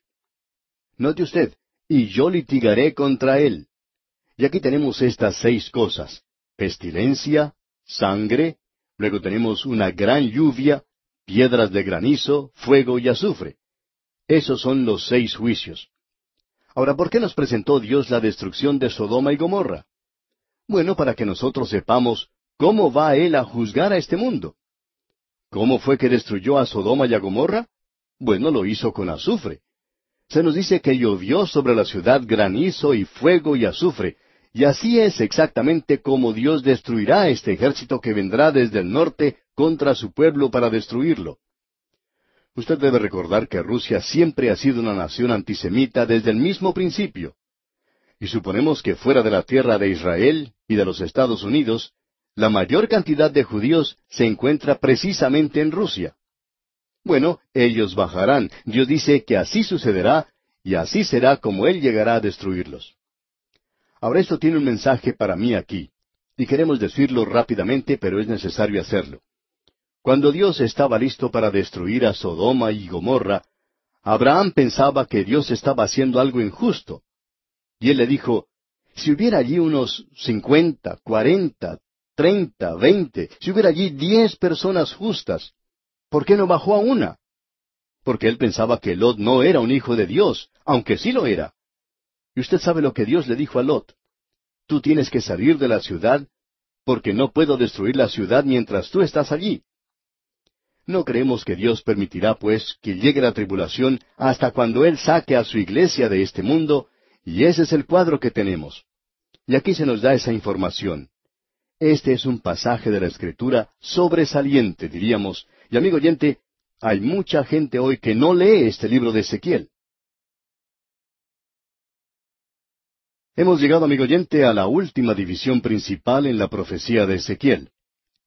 Note usted, y yo litigaré contra él. Y aquí tenemos estas seis cosas, pestilencia, sangre, luego tenemos una gran lluvia, piedras de granizo, fuego y azufre. Esos son los seis juicios. Ahora, ¿por qué nos presentó Dios la destrucción de Sodoma y Gomorra? Bueno, para que nosotros sepamos cómo va Él a juzgar a este mundo. ¿Cómo fue que destruyó a Sodoma y a Gomorra? Bueno, lo hizo con azufre. Se nos dice que llovió sobre la ciudad granizo y fuego y azufre, y así es exactamente como Dios destruirá este ejército que vendrá desde el norte contra su pueblo para destruirlo. Usted debe recordar que Rusia siempre ha sido una nación antisemita desde el mismo principio. Y suponemos que fuera de la tierra de Israel y de los Estados Unidos, la mayor cantidad de judíos se encuentra precisamente en Rusia. Bueno, ellos bajarán. Dios dice que así sucederá y así será como Él llegará a destruirlos. Ahora esto tiene un mensaje para mí aquí, y queremos decirlo rápidamente, pero es necesario hacerlo. Cuando Dios estaba listo para destruir a Sodoma y Gomorra, Abraham pensaba que Dios estaba haciendo algo injusto. Y él le dijo, si hubiera allí unos cincuenta, cuarenta, treinta, veinte, si hubiera allí diez personas justas, ¿por qué no bajó a una? Porque él pensaba que Lot no era un hijo de Dios, aunque sí lo era. Y usted sabe lo que Dios le dijo a Lot. Tú tienes que salir de la ciudad, porque no puedo destruir la ciudad mientras tú estás allí. No creemos que Dios permitirá, pues, que llegue la tribulación hasta cuando Él saque a su iglesia de este mundo, y ese es el cuadro que tenemos. Y aquí se nos da esa información. Este es un pasaje de la Escritura sobresaliente, diríamos, y amigo oyente, hay mucha gente hoy que no lee este libro de Ezequiel. Hemos llegado, amigo oyente, a la última división principal en la profecía de Ezequiel.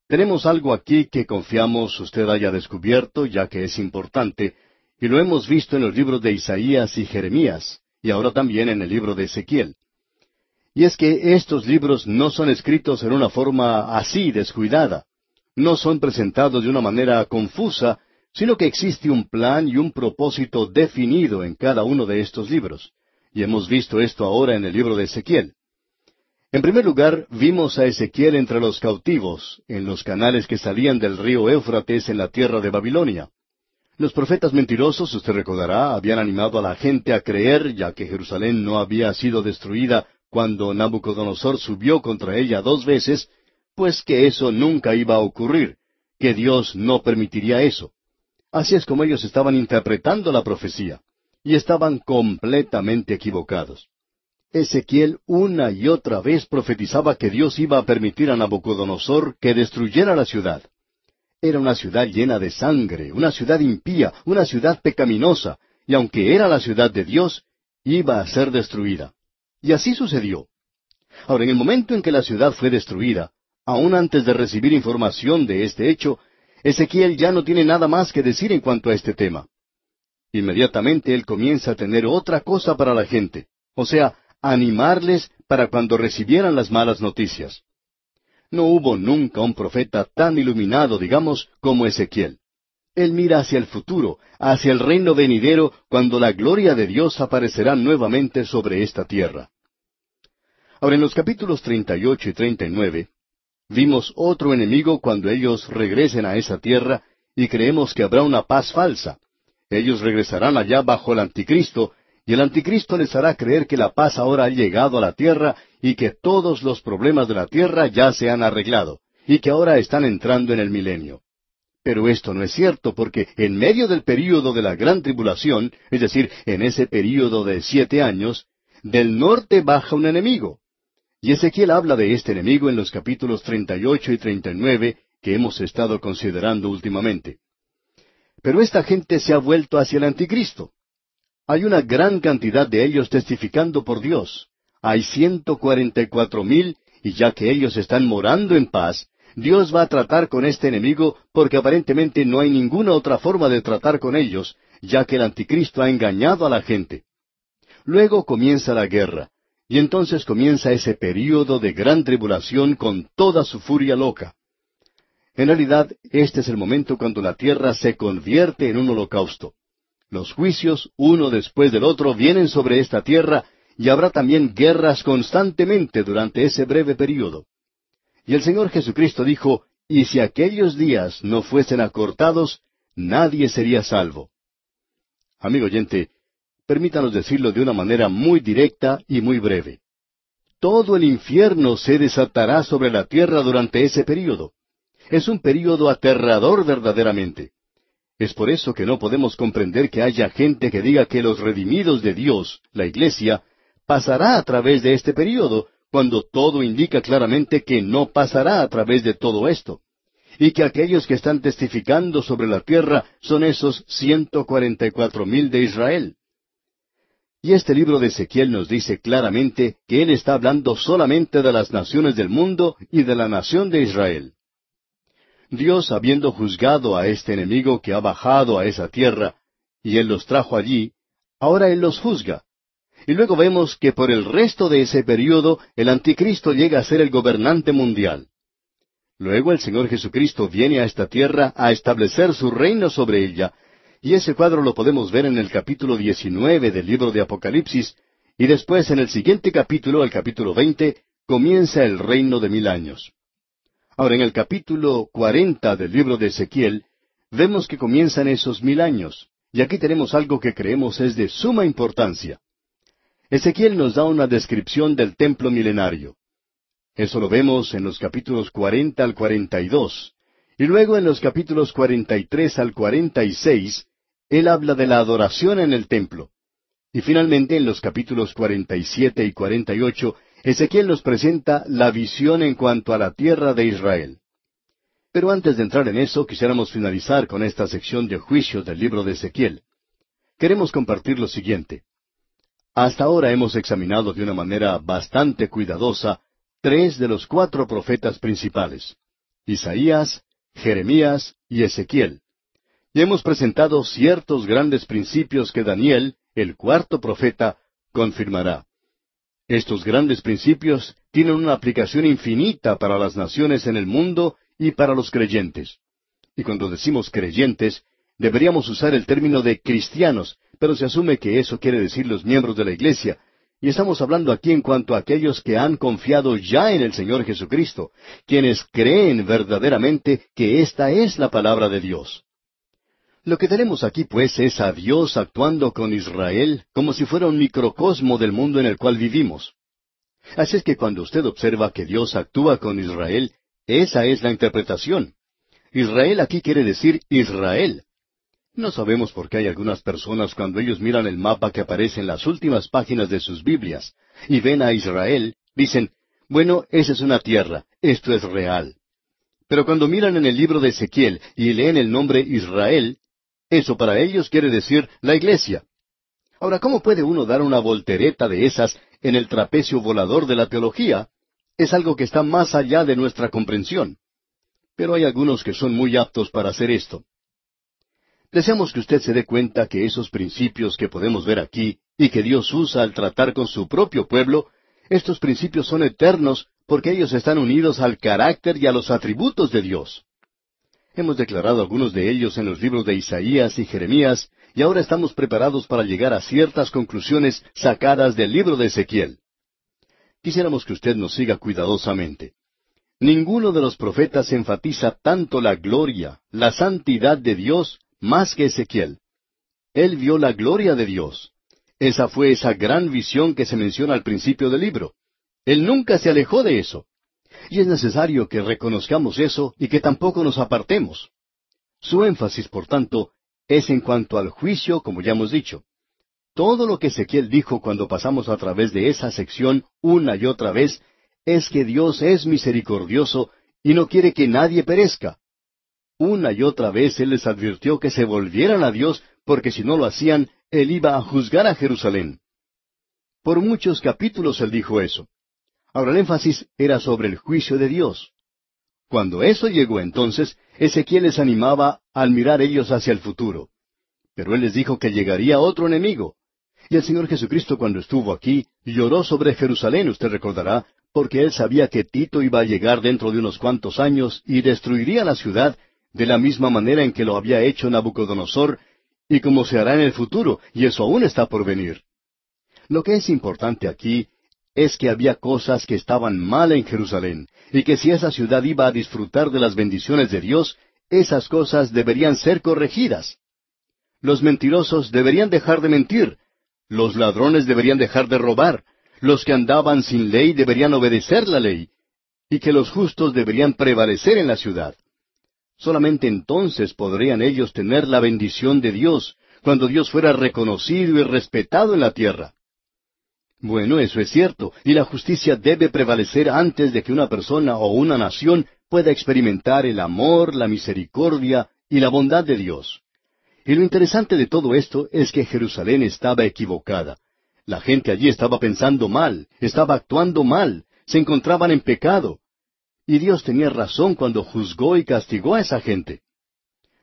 Tenemos algo aquí que confiamos usted haya descubierto, ya que es importante, y lo hemos visto en los libros de Isaías y Jeremías, y ahora también en el libro de Ezequiel. Y es que estos libros no son escritos en una forma así descuidada, no son presentados de una manera confusa, sino que existe un plan y un propósito definido en cada uno de estos libros. Y hemos visto esto ahora en el libro de Ezequiel. En primer lugar, vimos a Ezequiel entre los cautivos, en los canales que salían del río Éufrates en la tierra de Babilonia. Los profetas mentirosos, usted recordará, habían animado a la gente a creer, ya que Jerusalén no había sido destruida cuando Nabucodonosor subió contra ella dos veces, pues que eso nunca iba a ocurrir, que Dios no permitiría eso. Así es como ellos estaban interpretando la profecía, y estaban completamente equivocados. Ezequiel una y otra vez profetizaba que Dios iba a permitir a Nabucodonosor que destruyera la ciudad. Era una ciudad llena de sangre, una ciudad impía, una ciudad pecaminosa, y aunque era la ciudad de Dios, iba a ser destruida. Y así sucedió. Ahora, en el momento en que la ciudad fue destruida, aún antes de recibir información de este hecho, Ezequiel ya no tiene nada más que decir en cuanto a este tema. Inmediatamente él comienza a tener otra cosa para la gente, o sea, animarles para cuando recibieran las malas noticias. No hubo nunca un profeta tan iluminado, digamos, como Ezequiel. Él mira hacia el futuro, hacia el reino venidero, cuando la gloria de Dios aparecerá nuevamente sobre esta tierra. Ahora, en los capítulos 38 y 39, Vimos otro enemigo cuando ellos regresen a esa tierra y creemos que habrá una paz falsa. Ellos regresarán allá bajo el anticristo y el anticristo les hará creer que la paz ahora ha llegado a la tierra y que todos los problemas de la tierra ya se han arreglado y que ahora están entrando en el milenio. Pero esto no es cierto porque en medio del período de la gran tribulación, es decir, en ese período de siete años, del norte baja un enemigo. Y Ezequiel habla de este enemigo en los capítulos 38 y 39 que hemos estado considerando últimamente. Pero esta gente se ha vuelto hacia el anticristo. Hay una gran cantidad de ellos testificando por Dios. Hay ciento cuarenta y cuatro mil, y ya que ellos están morando en paz, Dios va a tratar con este enemigo porque aparentemente no hay ninguna otra forma de tratar con ellos, ya que el anticristo ha engañado a la gente. Luego comienza la guerra, y entonces comienza ese período de gran tribulación con toda su furia loca. En realidad, este es el momento cuando la tierra se convierte en un holocausto. Los juicios, uno después del otro, vienen sobre esta tierra y habrá también guerras constantemente durante ese breve período. Y el Señor Jesucristo dijo, y si aquellos días no fuesen acortados, nadie sería salvo. Amigo oyente, permítanos decirlo de una manera muy directa y muy breve. Todo el infierno se desatará sobre la tierra durante ese período. Es un período aterrador verdaderamente. Es por eso que no podemos comprender que haya gente que diga que los redimidos de Dios, la Iglesia, pasará a través de este período, cuando todo indica claramente que no pasará a través de todo esto, y que aquellos que están testificando sobre la tierra son esos ciento cuarenta y cuatro mil de Israel. Y este libro de Ezequiel nos dice claramente que él está hablando solamente de las naciones del mundo y de la nación de Israel. Dios, habiendo juzgado a este enemigo que ha bajado a esa tierra, y él los trajo allí, ahora él los juzga. Y luego vemos que por el resto de ese período el anticristo llega a ser el gobernante mundial. Luego el Señor Jesucristo viene a esta tierra a establecer su reino sobre ella, y ese cuadro lo podemos ver en el capítulo 19 del libro de Apocalipsis, y después en el siguiente capítulo, el capítulo 20, comienza el reino de mil años. Ahora, en el capítulo 40 del libro de Ezequiel, vemos que comienzan esos mil años, y aquí tenemos algo que creemos es de suma importancia. Ezequiel nos da una descripción del templo milenario. Eso lo vemos en los capítulos 40 al 42, y luego en los capítulos 43 al 46 él habla de la adoración en el templo. Y finalmente en los capítulos 47 y 48, Ezequiel nos presenta la visión en cuanto a la tierra de Israel. Pero antes de entrar en eso, quisiéramos finalizar con esta sección de juicios del libro de Ezequiel. Queremos compartir lo siguiente. Hasta ahora hemos examinado de una manera bastante cuidadosa tres de los cuatro profetas principales, Isaías, Jeremías y Ezequiel y hemos presentado ciertos grandes principios que Daniel, el cuarto profeta, confirmará. Estos grandes principios tienen una aplicación infinita para las naciones en el mundo y para los creyentes. Y cuando decimos creyentes, deberíamos usar el término de cristianos, pero se asume que eso quiere decir los miembros de la Iglesia, y estamos hablando aquí en cuanto a aquellos que han confiado ya en el Señor Jesucristo, quienes creen verdaderamente que esta es la palabra de Dios. Lo que tenemos aquí, pues, es a Dios actuando con Israel como si fuera un microcosmo del mundo en el cual vivimos. Así es que cuando usted observa que Dios actúa con Israel, esa es la interpretación. Israel aquí quiere decir Israel. No sabemos por qué hay algunas personas cuando ellos miran el mapa que aparece en las últimas páginas de sus Biblias y ven a Israel, dicen, bueno, esa es una tierra, esto es real. Pero cuando miran en el libro de Ezequiel y leen el nombre Israel, eso para ellos quiere decir la iglesia. Ahora, ¿cómo puede uno dar una voltereta de esas en el trapecio volador de la teología? Es algo que está más allá de nuestra comprensión. Pero hay algunos que son muy aptos para hacer esto. Deseamos que usted se dé cuenta que esos principios que podemos ver aquí y que Dios usa al tratar con su propio pueblo, estos principios son eternos porque ellos están unidos al carácter y a los atributos de Dios. Hemos declarado algunos de ellos en los libros de Isaías y Jeremías, y ahora estamos preparados para llegar a ciertas conclusiones sacadas del libro de Ezequiel. Quisiéramos que usted nos siga cuidadosamente. Ninguno de los profetas enfatiza tanto la gloria, la santidad de Dios, más que Ezequiel. Él vio la gloria de Dios. Esa fue esa gran visión que se menciona al principio del libro. Él nunca se alejó de eso. Y es necesario que reconozcamos eso y que tampoco nos apartemos. Su énfasis, por tanto, es en cuanto al juicio, como ya hemos dicho. Todo lo que Ezequiel dijo cuando pasamos a través de esa sección una y otra vez es que Dios es misericordioso y no quiere que nadie perezca. Una y otra vez Él les advirtió que se volvieran a Dios porque si no lo hacían, Él iba a juzgar a Jerusalén. Por muchos capítulos Él dijo eso. Ahora el énfasis era sobre el juicio de Dios. Cuando eso llegó entonces, Ezequiel les animaba al mirar ellos hacia el futuro. Pero él les dijo que llegaría otro enemigo. Y el Señor Jesucristo cuando estuvo aquí lloró sobre Jerusalén, usted recordará, porque él sabía que Tito iba a llegar dentro de unos cuantos años y destruiría la ciudad de la misma manera en que lo había hecho Nabucodonosor y como se hará en el futuro, y eso aún está por venir. Lo que es importante aquí es que había cosas que estaban mal en Jerusalén, y que si esa ciudad iba a disfrutar de las bendiciones de Dios, esas cosas deberían ser corregidas. Los mentirosos deberían dejar de mentir, los ladrones deberían dejar de robar, los que andaban sin ley deberían obedecer la ley, y que los justos deberían prevalecer en la ciudad. Solamente entonces podrían ellos tener la bendición de Dios, cuando Dios fuera reconocido y respetado en la tierra. Bueno, eso es cierto, y la justicia debe prevalecer antes de que una persona o una nación pueda experimentar el amor, la misericordia y la bondad de Dios. Y lo interesante de todo esto es que Jerusalén estaba equivocada. La gente allí estaba pensando mal, estaba actuando mal, se encontraban en pecado. Y Dios tenía razón cuando juzgó y castigó a esa gente.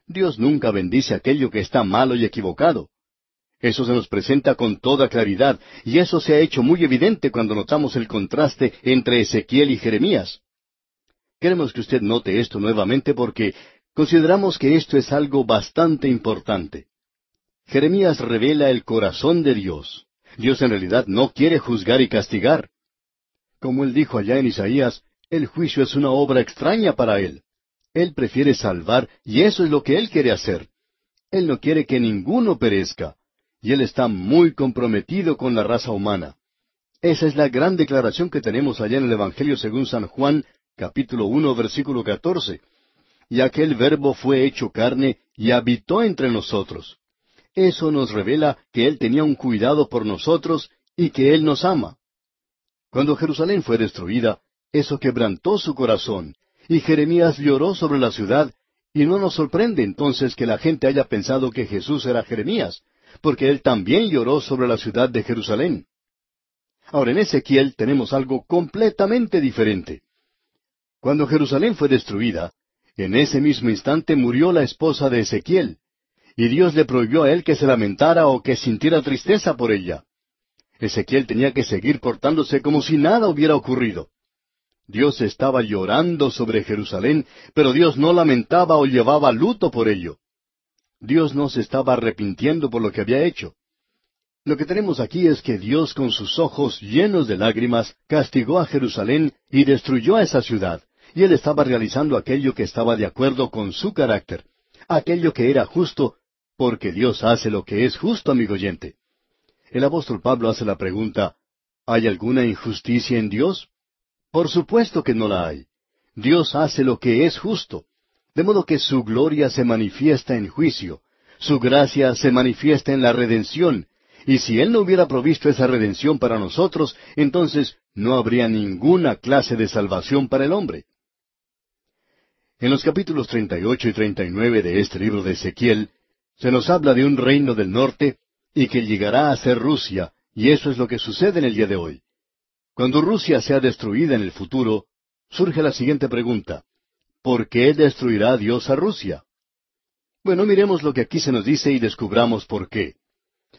Dios nunca bendice aquello que está malo y equivocado. Eso se nos presenta con toda claridad, y eso se ha hecho muy evidente cuando notamos el contraste entre Ezequiel y Jeremías. Queremos que usted note esto nuevamente porque consideramos que esto es algo bastante importante. Jeremías revela el corazón de Dios. Dios en realidad no quiere juzgar y castigar. Como él dijo allá en Isaías, el juicio es una obra extraña para él. Él prefiere salvar y eso es lo que él quiere hacer. Él no quiere que ninguno perezca y Él está muy comprometido con la raza humana. Esa es la gran declaración que tenemos allá en el Evangelio según San Juan, capítulo uno, versículo catorce. Y aquel verbo fue hecho carne y habitó entre nosotros. Eso nos revela que Él tenía un cuidado por nosotros y que Él nos ama. Cuando Jerusalén fue destruida, eso quebrantó su corazón, y Jeremías lloró sobre la ciudad, y no nos sorprende entonces que la gente haya pensado que Jesús era Jeremías, porque él también lloró sobre la ciudad de Jerusalén. Ahora en Ezequiel tenemos algo completamente diferente. Cuando Jerusalén fue destruida, en ese mismo instante murió la esposa de Ezequiel, y Dios le prohibió a él que se lamentara o que sintiera tristeza por ella. Ezequiel tenía que seguir portándose como si nada hubiera ocurrido. Dios estaba llorando sobre Jerusalén, pero Dios no lamentaba o llevaba luto por ello. Dios no se estaba arrepintiendo por lo que había hecho. Lo que tenemos aquí es que Dios con sus ojos llenos de lágrimas castigó a Jerusalén y destruyó a esa ciudad, y él estaba realizando aquello que estaba de acuerdo con su carácter, aquello que era justo, porque Dios hace lo que es justo, amigo oyente. El apóstol Pablo hace la pregunta, ¿hay alguna injusticia en Dios? Por supuesto que no la hay. Dios hace lo que es justo. De modo que su gloria se manifiesta en juicio, su gracia se manifiesta en la redención, y si Él no hubiera provisto esa redención para nosotros, entonces no habría ninguna clase de salvación para el hombre. En los capítulos 38 y 39 de este libro de Ezequiel, se nos habla de un reino del norte y que llegará a ser Rusia, y eso es lo que sucede en el día de hoy. Cuando Rusia sea destruida en el futuro, surge la siguiente pregunta. ¿Por qué destruirá Dios a Rusia? Bueno, miremos lo que aquí se nos dice y descubramos por qué.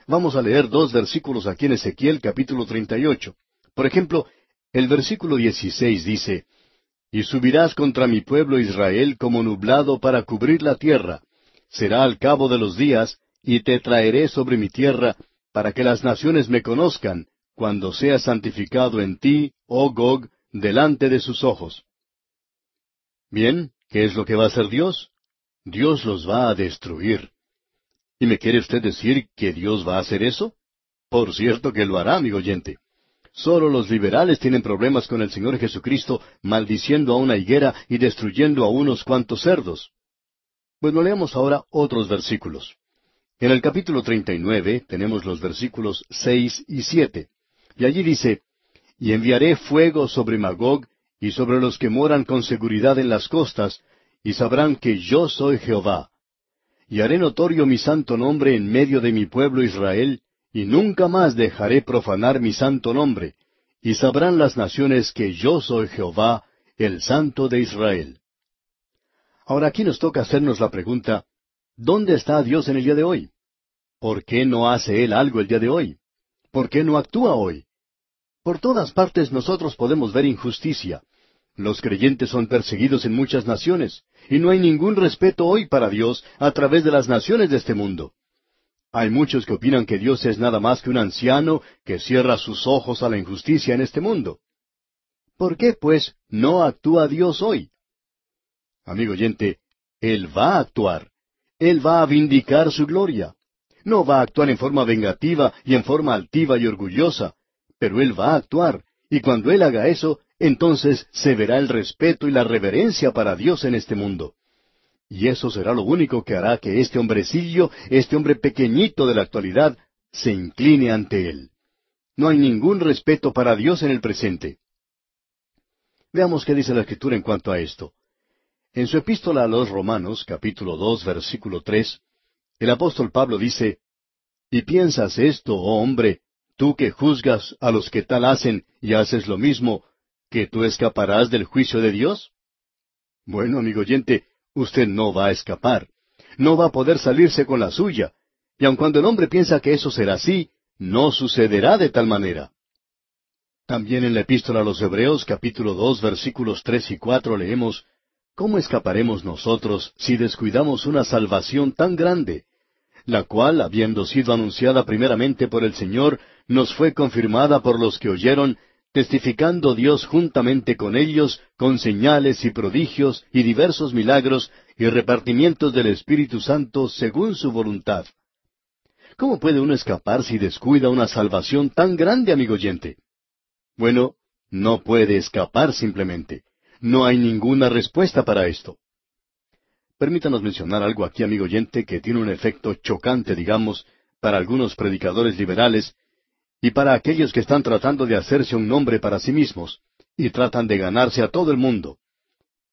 Vamos a leer dos versículos aquí en Ezequiel capítulo 38. Por ejemplo, el versículo 16 dice, Y subirás contra mi pueblo Israel como nublado para cubrir la tierra. Será al cabo de los días, y te traeré sobre mi tierra, para que las naciones me conozcan, cuando sea santificado en ti, oh Gog, delante de sus ojos. Bien, ¿qué es lo que va a hacer Dios? Dios los va a destruir. ¿Y me quiere usted decir que Dios va a hacer eso? Por cierto que lo hará, amigo oyente. Solo los liberales tienen problemas con el Señor Jesucristo maldiciendo a una higuera y destruyendo a unos cuantos cerdos. Bueno, leamos ahora otros versículos. En el capítulo 39 tenemos los versículos seis y siete. Y allí dice, Y enviaré fuego sobre Magog y sobre los que moran con seguridad en las costas, y sabrán que yo soy Jehová. Y haré notorio mi santo nombre en medio de mi pueblo Israel, y nunca más dejaré profanar mi santo nombre, y sabrán las naciones que yo soy Jehová, el Santo de Israel. Ahora aquí nos toca hacernos la pregunta, ¿dónde está Dios en el día de hoy? ¿Por qué no hace Él algo el día de hoy? ¿Por qué no actúa hoy? Por todas partes nosotros podemos ver injusticia. Los creyentes son perseguidos en muchas naciones, y no hay ningún respeto hoy para Dios a través de las naciones de este mundo. Hay muchos que opinan que Dios es nada más que un anciano que cierra sus ojos a la injusticia en este mundo. ¿Por qué, pues, no actúa Dios hoy? Amigo oyente, Él va a actuar. Él va a vindicar su gloria. No va a actuar en forma vengativa y en forma altiva y orgullosa, pero Él va a actuar, y cuando Él haga eso, entonces se verá el respeto y la reverencia para Dios en este mundo. Y eso será lo único que hará que este hombrecillo, este hombre pequeñito de la actualidad, se incline ante Él. No hay ningún respeto para Dios en el presente. Veamos qué dice la Escritura en cuanto a esto. En su epístola a los Romanos, capítulo dos, versículo tres, el apóstol Pablo dice, ¿Y piensas esto, oh hombre, tú que juzgas a los que tal hacen y haces lo mismo, que tú escaparás del juicio de Dios? Bueno, amigo oyente, usted no va a escapar. No va a poder salirse con la suya. Y aun cuando el hombre piensa que eso será así, no sucederá de tal manera. También en la epístola a los Hebreos capítulo dos versículos tres y cuatro leemos ¿Cómo escaparemos nosotros si descuidamos una salvación tan grande, la cual, habiendo sido anunciada primeramente por el Señor, nos fue confirmada por los que oyeron, testificando Dios juntamente con ellos con señales y prodigios y diversos milagros y repartimientos del Espíritu Santo según su voluntad? ¿Cómo puede uno escapar si descuida una salvación tan grande, amigo oyente? Bueno, no puede escapar simplemente. No hay ninguna respuesta para esto. Permítanos mencionar algo aquí, amigo oyente, que tiene un efecto chocante, digamos, para algunos predicadores liberales y para aquellos que están tratando de hacerse un nombre para sí mismos y tratan de ganarse a todo el mundo.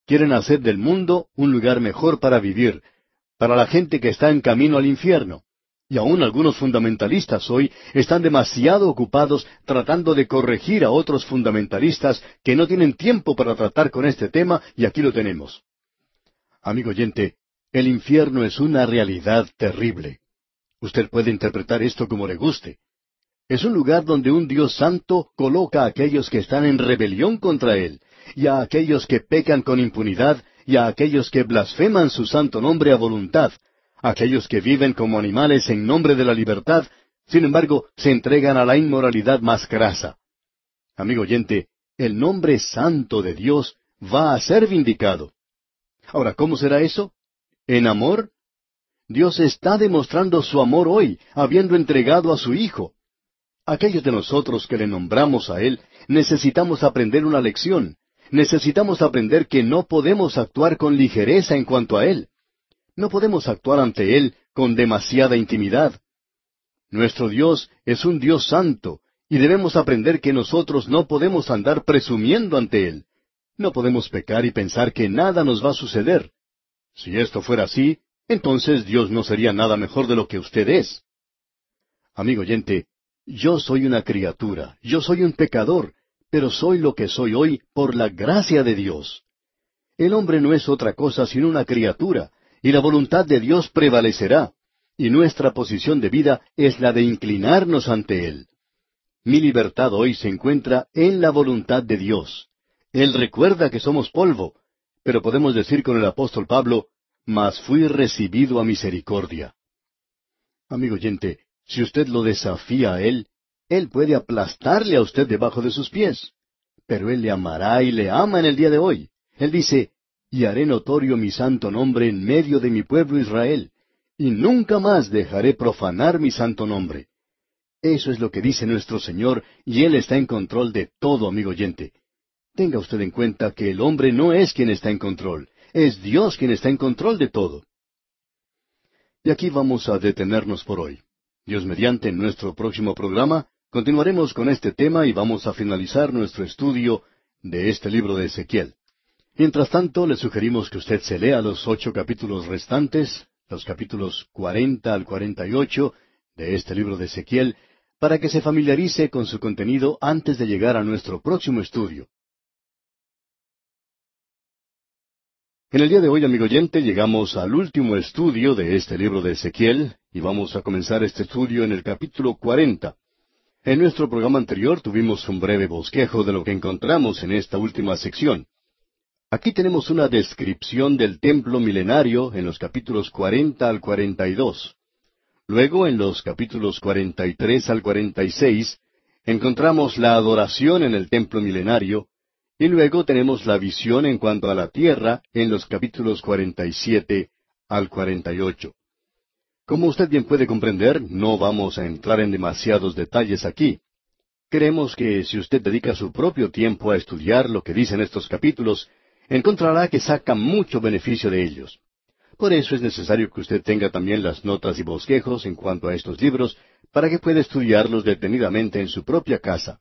Quieren hacer del mundo un lugar mejor para vivir, para la gente que está en camino al infierno. Y aún algunos fundamentalistas hoy están demasiado ocupados tratando de corregir a otros fundamentalistas que no tienen tiempo para tratar con este tema y aquí lo tenemos. Amigo oyente, el infierno es una realidad terrible. Usted puede interpretar esto como le guste. Es un lugar donde un Dios santo coloca a aquellos que están en rebelión contra Él, y a aquellos que pecan con impunidad, y a aquellos que blasfeman su santo nombre a voluntad, aquellos que viven como animales en nombre de la libertad, sin embargo, se entregan a la inmoralidad más grasa. Amigo oyente, el nombre santo de Dios va a ser vindicado. Ahora, ¿cómo será eso? ¿En amor? Dios está demostrando su amor hoy, habiendo entregado a su Hijo. Aquellos de nosotros que le nombramos a Él, necesitamos aprender una lección. Necesitamos aprender que no podemos actuar con ligereza en cuanto a Él. No podemos actuar ante Él con demasiada intimidad. Nuestro Dios es un Dios santo, y debemos aprender que nosotros no podemos andar presumiendo ante Él. No podemos pecar y pensar que nada nos va a suceder. Si esto fuera así, entonces Dios no sería nada mejor de lo que usted es. Amigo oyente, yo soy una criatura, yo soy un pecador, pero soy lo que soy hoy por la gracia de Dios. El hombre no es otra cosa sino una criatura, y la voluntad de Dios prevalecerá, y nuestra posición de vida es la de inclinarnos ante Él. Mi libertad hoy se encuentra en la voluntad de Dios. Él recuerda que somos polvo, pero podemos decir con el apóstol Pablo, mas fui recibido a misericordia. Amigo oyente, si usted lo desafía a Él, Él puede aplastarle a usted debajo de sus pies. Pero Él le amará y le ama en el día de hoy. Él dice, y haré notorio mi santo nombre en medio de mi pueblo Israel, y nunca más dejaré profanar mi santo nombre. Eso es lo que dice nuestro Señor, y Él está en control de todo, amigo oyente. Tenga usted en cuenta que el hombre no es quien está en control, es Dios quien está en control de todo. Y aquí vamos a detenernos por hoy. Dios mediante en nuestro próximo programa continuaremos con este tema y vamos a finalizar nuestro estudio de este libro de Ezequiel. Mientras tanto, le sugerimos que usted se lea los ocho capítulos restantes, los capítulos cuarenta al cuarenta y ocho de este libro de Ezequiel, para que se familiarice con su contenido antes de llegar a nuestro próximo estudio. En el día de hoy, amigo oyente, llegamos al último estudio de este libro de Ezequiel y vamos a comenzar este estudio en el capítulo cuarenta. En nuestro programa anterior tuvimos un breve bosquejo de lo que encontramos en esta última sección. Aquí tenemos una descripción del templo milenario en los capítulos cuarenta al cuarenta y dos. Luego, en los capítulos cuarenta y tres al cuarenta y seis, encontramos la adoración en el templo milenario, y luego tenemos la visión en cuanto a la tierra en los capítulos 47 al 48. Como usted bien puede comprender, no vamos a entrar en demasiados detalles aquí. Creemos que si usted dedica su propio tiempo a estudiar lo que dicen estos capítulos, encontrará que saca mucho beneficio de ellos. Por eso es necesario que usted tenga también las notas y bosquejos en cuanto a estos libros, para que pueda estudiarlos detenidamente en su propia casa.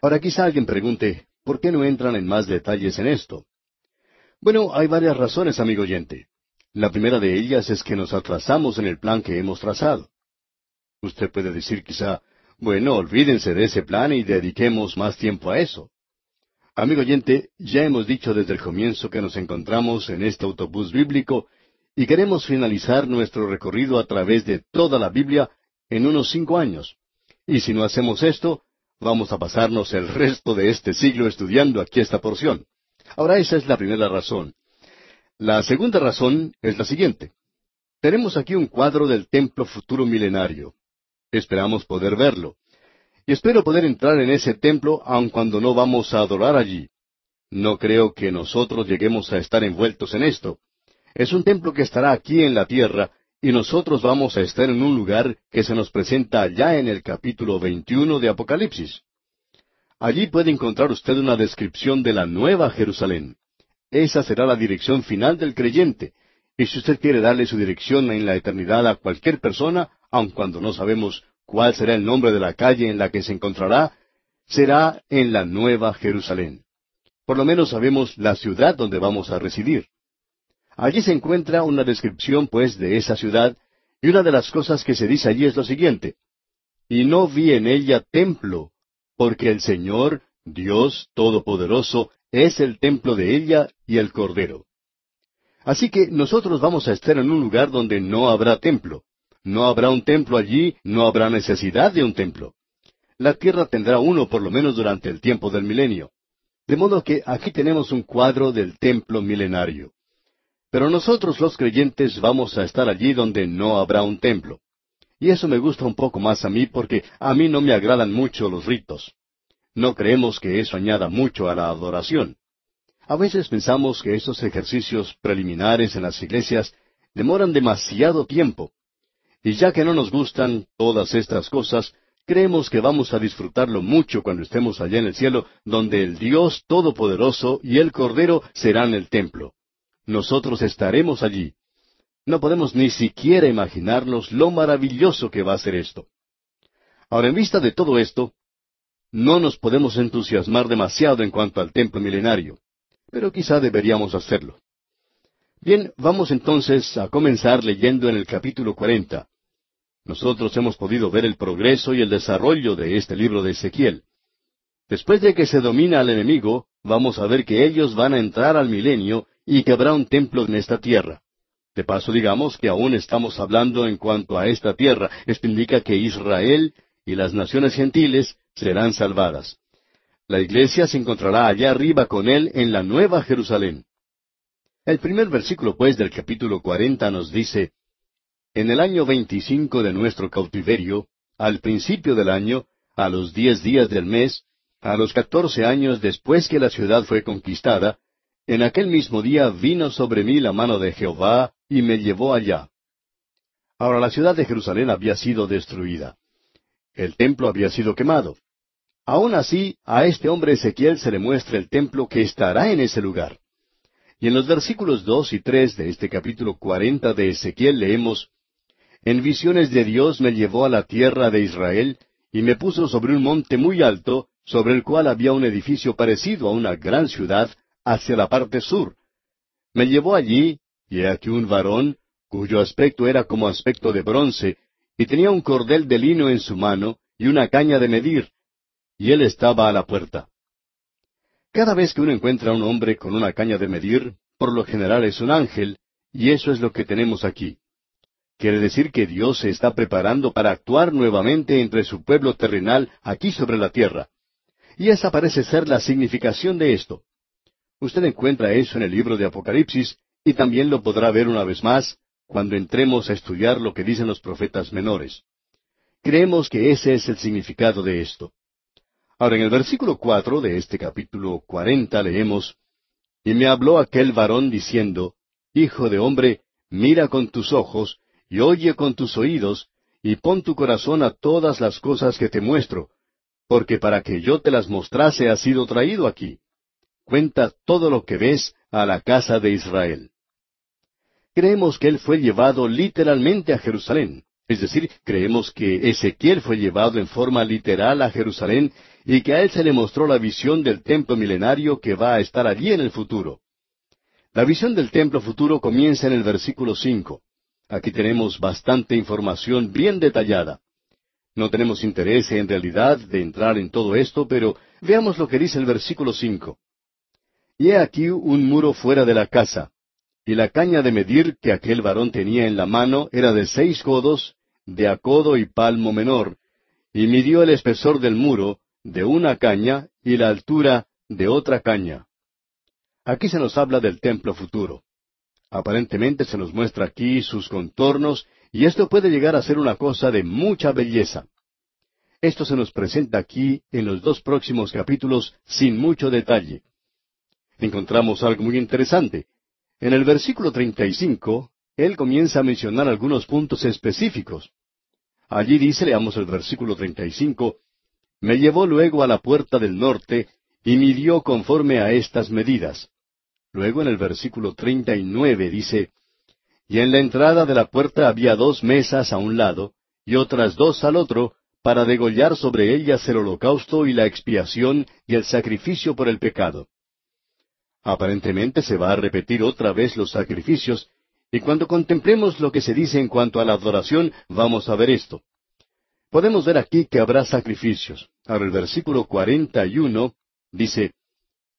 Ahora quizá alguien pregunte, ¿Por qué no entran en más detalles en esto? Bueno, hay varias razones, amigo oyente. La primera de ellas es que nos atrasamos en el plan que hemos trazado. Usted puede decir quizá, bueno, olvídense de ese plan y dediquemos más tiempo a eso. Amigo oyente, ya hemos dicho desde el comienzo que nos encontramos en este autobús bíblico y queremos finalizar nuestro recorrido a través de toda la Biblia en unos cinco años. Y si no hacemos esto, Vamos a pasarnos el resto de este siglo estudiando aquí esta porción. Ahora esa es la primera razón. La segunda razón es la siguiente. Tenemos aquí un cuadro del templo futuro milenario. Esperamos poder verlo. Y espero poder entrar en ese templo aun cuando no vamos a adorar allí. No creo que nosotros lleguemos a estar envueltos en esto. Es un templo que estará aquí en la tierra y nosotros vamos a estar en un lugar que se nos presenta allá en el capítulo 21 de Apocalipsis. Allí puede encontrar usted una descripción de la nueva Jerusalén. Esa será la dirección final del creyente. Y si usted quiere darle su dirección en la eternidad a cualquier persona, aun cuando no sabemos cuál será el nombre de la calle en la que se encontrará, será en la nueva Jerusalén. Por lo menos sabemos la ciudad donde vamos a residir. Allí se encuentra una descripción, pues, de esa ciudad, y una de las cosas que se dice allí es lo siguiente. Y no vi en ella templo, porque el Señor, Dios Todopoderoso, es el templo de ella y el Cordero. Así que nosotros vamos a estar en un lugar donde no habrá templo. No habrá un templo allí, no habrá necesidad de un templo. La tierra tendrá uno por lo menos durante el tiempo del milenio. De modo que aquí tenemos un cuadro del templo milenario. Pero nosotros los creyentes vamos a estar allí donde no habrá un templo. Y eso me gusta un poco más a mí porque a mí no me agradan mucho los ritos. No creemos que eso añada mucho a la adoración. A veces pensamos que esos ejercicios preliminares en las iglesias demoran demasiado tiempo. Y ya que no nos gustan todas estas cosas, creemos que vamos a disfrutarlo mucho cuando estemos allá en el cielo, donde el Dios Todopoderoso y el Cordero serán el templo nosotros estaremos allí. No podemos ni siquiera imaginarnos lo maravilloso que va a ser esto. Ahora, en vista de todo esto, no nos podemos entusiasmar demasiado en cuanto al templo milenario. pero quizá deberíamos hacerlo. Bien, vamos entonces a comenzar leyendo en el capítulo cuarenta. Nosotros hemos podido ver el progreso y el desarrollo de este libro de Ezequiel. Después de que se domina al enemigo, vamos a ver que ellos van a entrar al milenio y que habrá un templo en esta tierra. De paso, digamos que aún estamos hablando en cuanto a esta tierra. Esto indica que Israel y las naciones gentiles serán salvadas. La iglesia se encontrará allá arriba con él en la nueva Jerusalén. El primer versículo, pues, del capítulo cuarenta nos dice, En el año veinticinco de nuestro cautiverio, al principio del año, a los diez días del mes, a los catorce años después que la ciudad fue conquistada, en aquel mismo día vino sobre mí la mano de Jehová y me llevó allá. Ahora la ciudad de Jerusalén había sido destruida. El templo había sido quemado. Aún así, a este hombre Ezequiel se le muestra el templo que estará en ese lugar. Y en los versículos dos y tres de este capítulo cuarenta de Ezequiel leemos En visiones de Dios me llevó a la tierra de Israel, y me puso sobre un monte muy alto, sobre el cual había un edificio parecido a una gran ciudad, hacia la parte sur. Me llevó allí, y aquí un varón, cuyo aspecto era como aspecto de bronce, y tenía un cordel de lino en su mano, y una caña de medir, y él estaba a la puerta. Cada vez que uno encuentra a un hombre con una caña de medir, por lo general es un ángel, y eso es lo que tenemos aquí. Quiere decir que Dios se está preparando para actuar nuevamente entre su pueblo terrenal aquí sobre la tierra. Y esa parece ser la significación de esto. Usted encuentra eso en el libro de Apocalipsis y también lo podrá ver una vez más cuando entremos a estudiar lo que dicen los profetas menores. Creemos que ese es el significado de esto. Ahora, en el versículo cuatro de este capítulo cuarenta leemos, Y me habló aquel varón diciendo, Hijo de hombre, mira con tus ojos, y oye con tus oídos, y pon tu corazón a todas las cosas que te muestro, porque para que yo te las mostrase has sido traído aquí. Cuenta todo lo que ves a la casa de Israel. Creemos que él fue llevado literalmente a Jerusalén. Es decir, creemos que Ezequiel fue llevado en forma literal a Jerusalén y que a él se le mostró la visión del templo milenario que va a estar allí en el futuro. La visión del templo futuro comienza en el versículo cinco. Aquí tenemos bastante información bien detallada. No tenemos interés en realidad de entrar en todo esto, pero veamos lo que dice el versículo cinco. Y he aquí un muro fuera de la casa, y la caña de medir que aquel varón tenía en la mano era de seis codos, de a codo y palmo menor, y midió el espesor del muro de una caña y la altura de otra caña. Aquí se nos habla del templo futuro. Aparentemente se nos muestra aquí sus contornos, y esto puede llegar a ser una cosa de mucha belleza. Esto se nos presenta aquí en los dos próximos capítulos sin mucho detalle encontramos algo muy interesante. En el versículo 35, él comienza a mencionar algunos puntos específicos. Allí dice, leamos el versículo 35, Me llevó luego a la puerta del norte y midió conforme a estas medidas. Luego en el versículo 39 dice, Y en la entrada de la puerta había dos mesas a un lado y otras dos al otro, para degollar sobre ellas el holocausto y la expiación y el sacrificio por el pecado. Aparentemente se va a repetir otra vez los sacrificios, y cuando contemplemos lo que se dice en cuanto a la adoración, vamos a ver esto. Podemos ver aquí que habrá sacrificios. Ahora el versículo cuarenta y uno dice,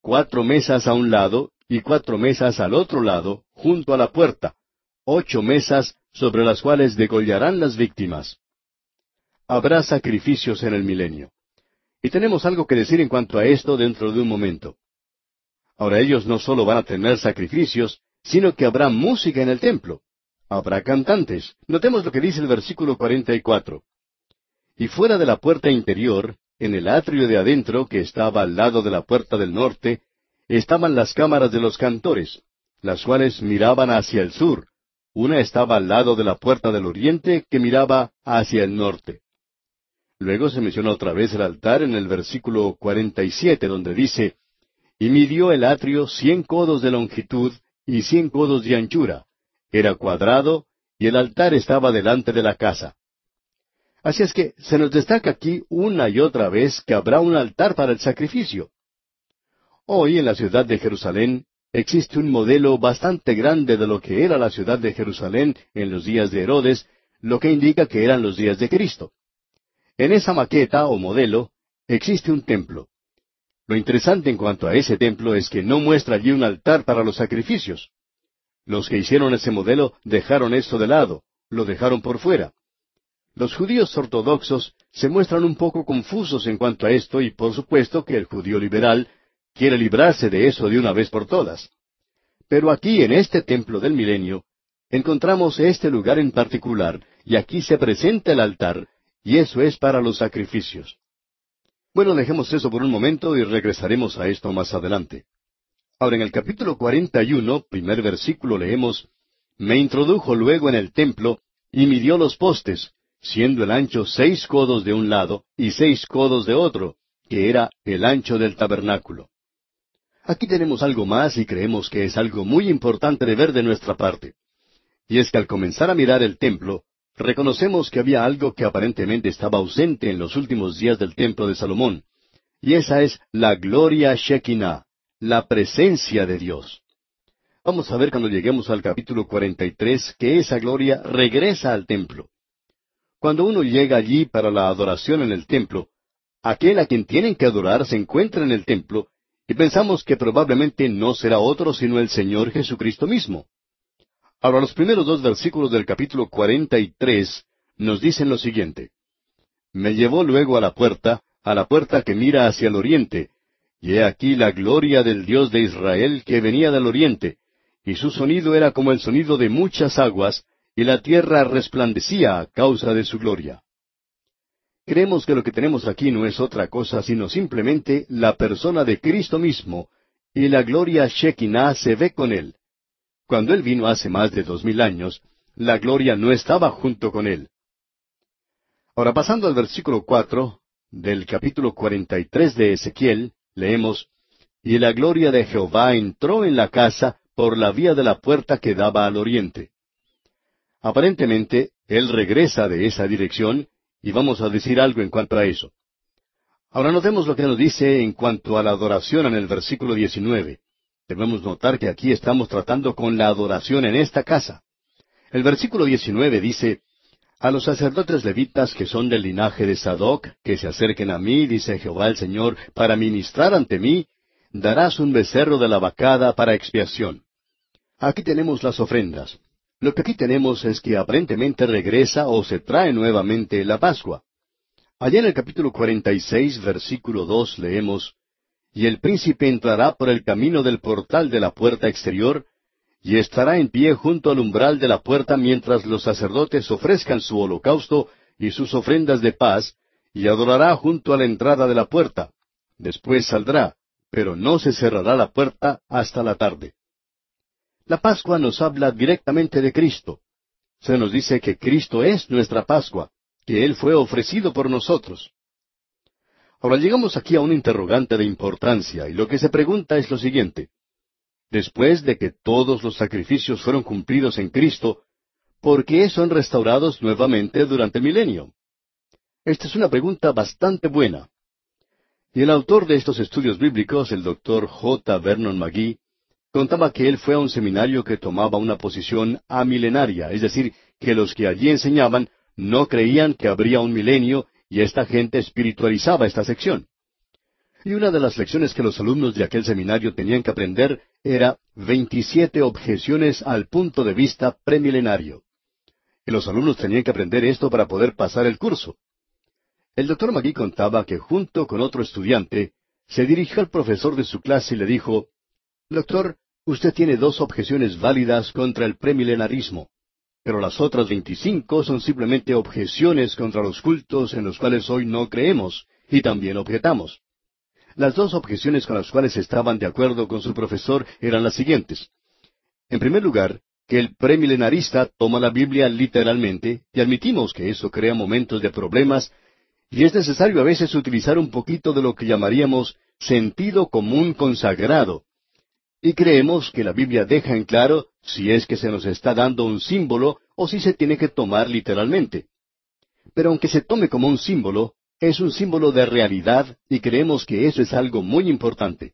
cuatro mesas a un lado y cuatro mesas al otro lado, junto a la puerta, ocho mesas sobre las cuales degollarán las víctimas. Habrá sacrificios en el milenio. Y tenemos algo que decir en cuanto a esto dentro de un momento. Ahora ellos no solo van a tener sacrificios, sino que habrá música en el templo. Habrá cantantes. Notemos lo que dice el versículo 44. Y fuera de la puerta interior, en el atrio de adentro que estaba al lado de la puerta del norte, estaban las cámaras de los cantores, las cuales miraban hacia el sur. Una estaba al lado de la puerta del oriente que miraba hacia el norte. Luego se menciona otra vez el altar en el versículo 47, donde dice, y midió el atrio cien codos de longitud y cien codos de anchura. Era cuadrado, y el altar estaba delante de la casa. Así es que se nos destaca aquí una y otra vez que habrá un altar para el sacrificio. Hoy en la ciudad de Jerusalén existe un modelo bastante grande de lo que era la ciudad de Jerusalén en los días de Herodes, lo que indica que eran los días de Cristo. En esa maqueta o modelo existe un templo. Lo interesante en cuanto a ese templo es que no muestra allí un altar para los sacrificios. Los que hicieron ese modelo dejaron eso de lado, lo dejaron por fuera. Los judíos ortodoxos se muestran un poco confusos en cuanto a esto y por supuesto que el judío liberal quiere librarse de eso de una vez por todas. Pero aquí en este templo del milenio encontramos este lugar en particular y aquí se presenta el altar y eso es para los sacrificios. Bueno, dejemos eso por un momento y regresaremos a esto más adelante. Ahora en el capítulo 41, primer versículo leemos, Me introdujo luego en el templo y midió los postes, siendo el ancho seis codos de un lado y seis codos de otro, que era el ancho del tabernáculo. Aquí tenemos algo más y creemos que es algo muy importante de ver de nuestra parte. Y es que al comenzar a mirar el templo, reconocemos que había algo que aparentemente estaba ausente en los últimos días del templo de Salomón, y esa es la gloria Shekinah, la presencia de Dios. Vamos a ver cuando lleguemos al capítulo 43 que esa gloria regresa al templo. Cuando uno llega allí para la adoración en el templo, aquel a quien tienen que adorar se encuentra en el templo y pensamos que probablemente no será otro sino el Señor Jesucristo mismo. Ahora los primeros dos versículos del capítulo cuarenta y tres nos dicen lo siguiente. Me llevó luego a la puerta, a la puerta que mira hacia el oriente, y he aquí la gloria del Dios de Israel que venía del oriente, y su sonido era como el sonido de muchas aguas, y la tierra resplandecía a causa de su gloria. Creemos que lo que tenemos aquí no es otra cosa sino simplemente la persona de Cristo mismo, y la gloria Shekinah se ve con él. Cuando él vino hace más de dos mil años, la gloria no estaba junto con él. Ahora pasando al versículo cuatro del capítulo cuarenta y tres de Ezequiel, leemos Y la gloria de Jehová entró en la casa por la vía de la puerta que daba al oriente. Aparentemente, él regresa de esa dirección y vamos a decir algo en cuanto a eso. Ahora notemos lo que nos dice en cuanto a la adoración en el versículo 19. Debemos notar que aquí estamos tratando con la adoración en esta casa. El versículo 19 dice, A los sacerdotes levitas que son del linaje de Sadoc, que se acerquen a mí, dice Jehová el Señor, para ministrar ante mí, darás un becerro de la vacada para expiación. Aquí tenemos las ofrendas. Lo que aquí tenemos es que aparentemente regresa o se trae nuevamente la Pascua. Allá en el capítulo 46, versículo 2 leemos, Y el príncipe entrará por el camino del portal de la puerta exterior, y estará en pie junto al umbral de la puerta mientras los sacerdotes ofrezcan su holocausto y sus ofrendas de paz, y adorará junto a la entrada de la puerta. Después saldrá, pero no se cerrará la puerta hasta la tarde. La Pascua nos habla directamente de Cristo. Se nos dice que Cristo es nuestra Pascua, que Él fue ofrecido por nosotros. Ahora llegamos aquí a un interrogante de importancia, y lo que se pregunta es lo siguiente. Después de que todos los sacrificios fueron cumplidos en Cristo, ¿por qué son restaurados nuevamente durante el milenio? Esta es una pregunta bastante buena. Y el autor de estos estudios bíblicos, el doctor J. Vernon McGee, contaba que él fue a un seminario que tomaba una posición amilenaria, es decir, que los que allí enseñaban no creían que habría un milenio y esta gente espiritualizaba esta sección. Y una de las lecciones que los alumnos de aquel seminario tenían que aprender era veintisiete objeciones al punto de vista premilenario. Y los alumnos tenían que aprender esto para poder pasar el curso. El doctor Magui contaba que junto con otro estudiante se dirigió al profesor de su clase y le dijo, Doctor, Usted tiene dos objeciones válidas contra el premilenarismo, pero las otras veinticinco son simplemente objeciones contra los cultos en los cuales hoy no creemos y también objetamos. Las dos objeciones con las cuales estaban de acuerdo con su profesor eran las siguientes. En primer lugar, que el premilenarista toma la Biblia literalmente, y admitimos que eso crea momentos de problemas, y es necesario a veces utilizar un poquito de lo que llamaríamos sentido común consagrado, y creemos que la Biblia deja en claro si es que se nos está dando un símbolo o si se tiene que tomar literalmente. Pero aunque se tome como un símbolo, es un símbolo de realidad y creemos que eso es algo muy importante.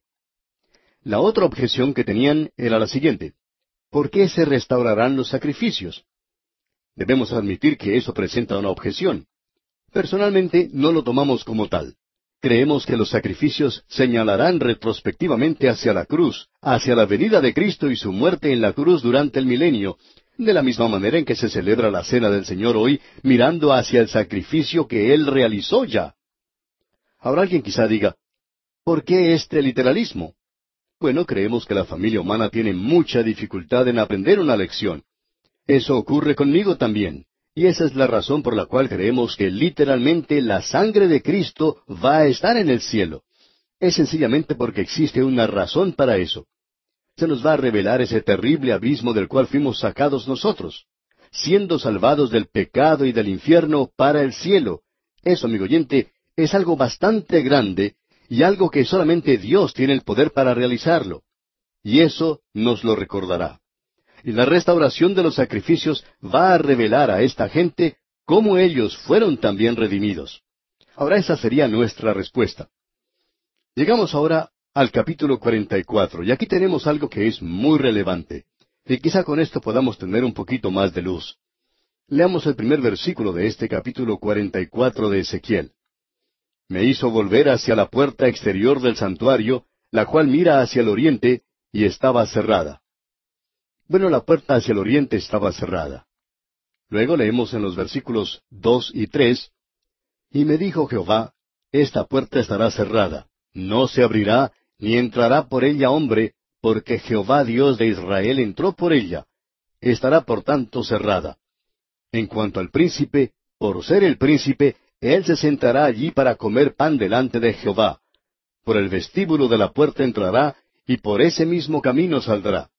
La otra objeción que tenían era la siguiente. ¿Por qué se restaurarán los sacrificios? Debemos admitir que eso presenta una objeción. Personalmente no lo tomamos como tal. Creemos que los sacrificios señalarán retrospectivamente hacia la cruz, hacia la venida de Cristo y su muerte en la cruz durante el milenio, de la misma manera en que se celebra la cena del Señor hoy, mirando hacia el sacrificio que Él realizó ya. Ahora alguien quizá diga, ¿por qué este literalismo? Bueno, creemos que la familia humana tiene mucha dificultad en aprender una lección. Eso ocurre conmigo también. Y esa es la razón por la cual creemos que literalmente la sangre de Cristo va a estar en el cielo. Es sencillamente porque existe una razón para eso. Se nos va a revelar ese terrible abismo del cual fuimos sacados nosotros, siendo salvados del pecado y del infierno para el cielo. Eso, amigo oyente, es algo bastante grande y algo que solamente Dios tiene el poder para realizarlo. Y eso nos lo recordará. Y la restauración de los sacrificios va a revelar a esta gente cómo ellos fueron también redimidos. Ahora esa sería nuestra respuesta. Llegamos ahora al capítulo 44 y aquí tenemos algo que es muy relevante. Y quizá con esto podamos tener un poquito más de luz. Leamos el primer versículo de este capítulo 44 de Ezequiel. Me hizo volver hacia la puerta exterior del santuario, la cual mira hacia el oriente, y estaba cerrada. Bueno, la puerta hacia el oriente estaba cerrada. Luego leemos en los versículos dos y tres, Y me dijo Jehová, Esta puerta estará cerrada, no se abrirá, ni entrará por ella hombre, porque Jehová Dios de Israel entró por ella. Estará por tanto cerrada. En cuanto al príncipe, por ser el príncipe, él se sentará allí para comer pan delante de Jehová. Por el vestíbulo de la puerta entrará, y por ese mismo camino saldrá.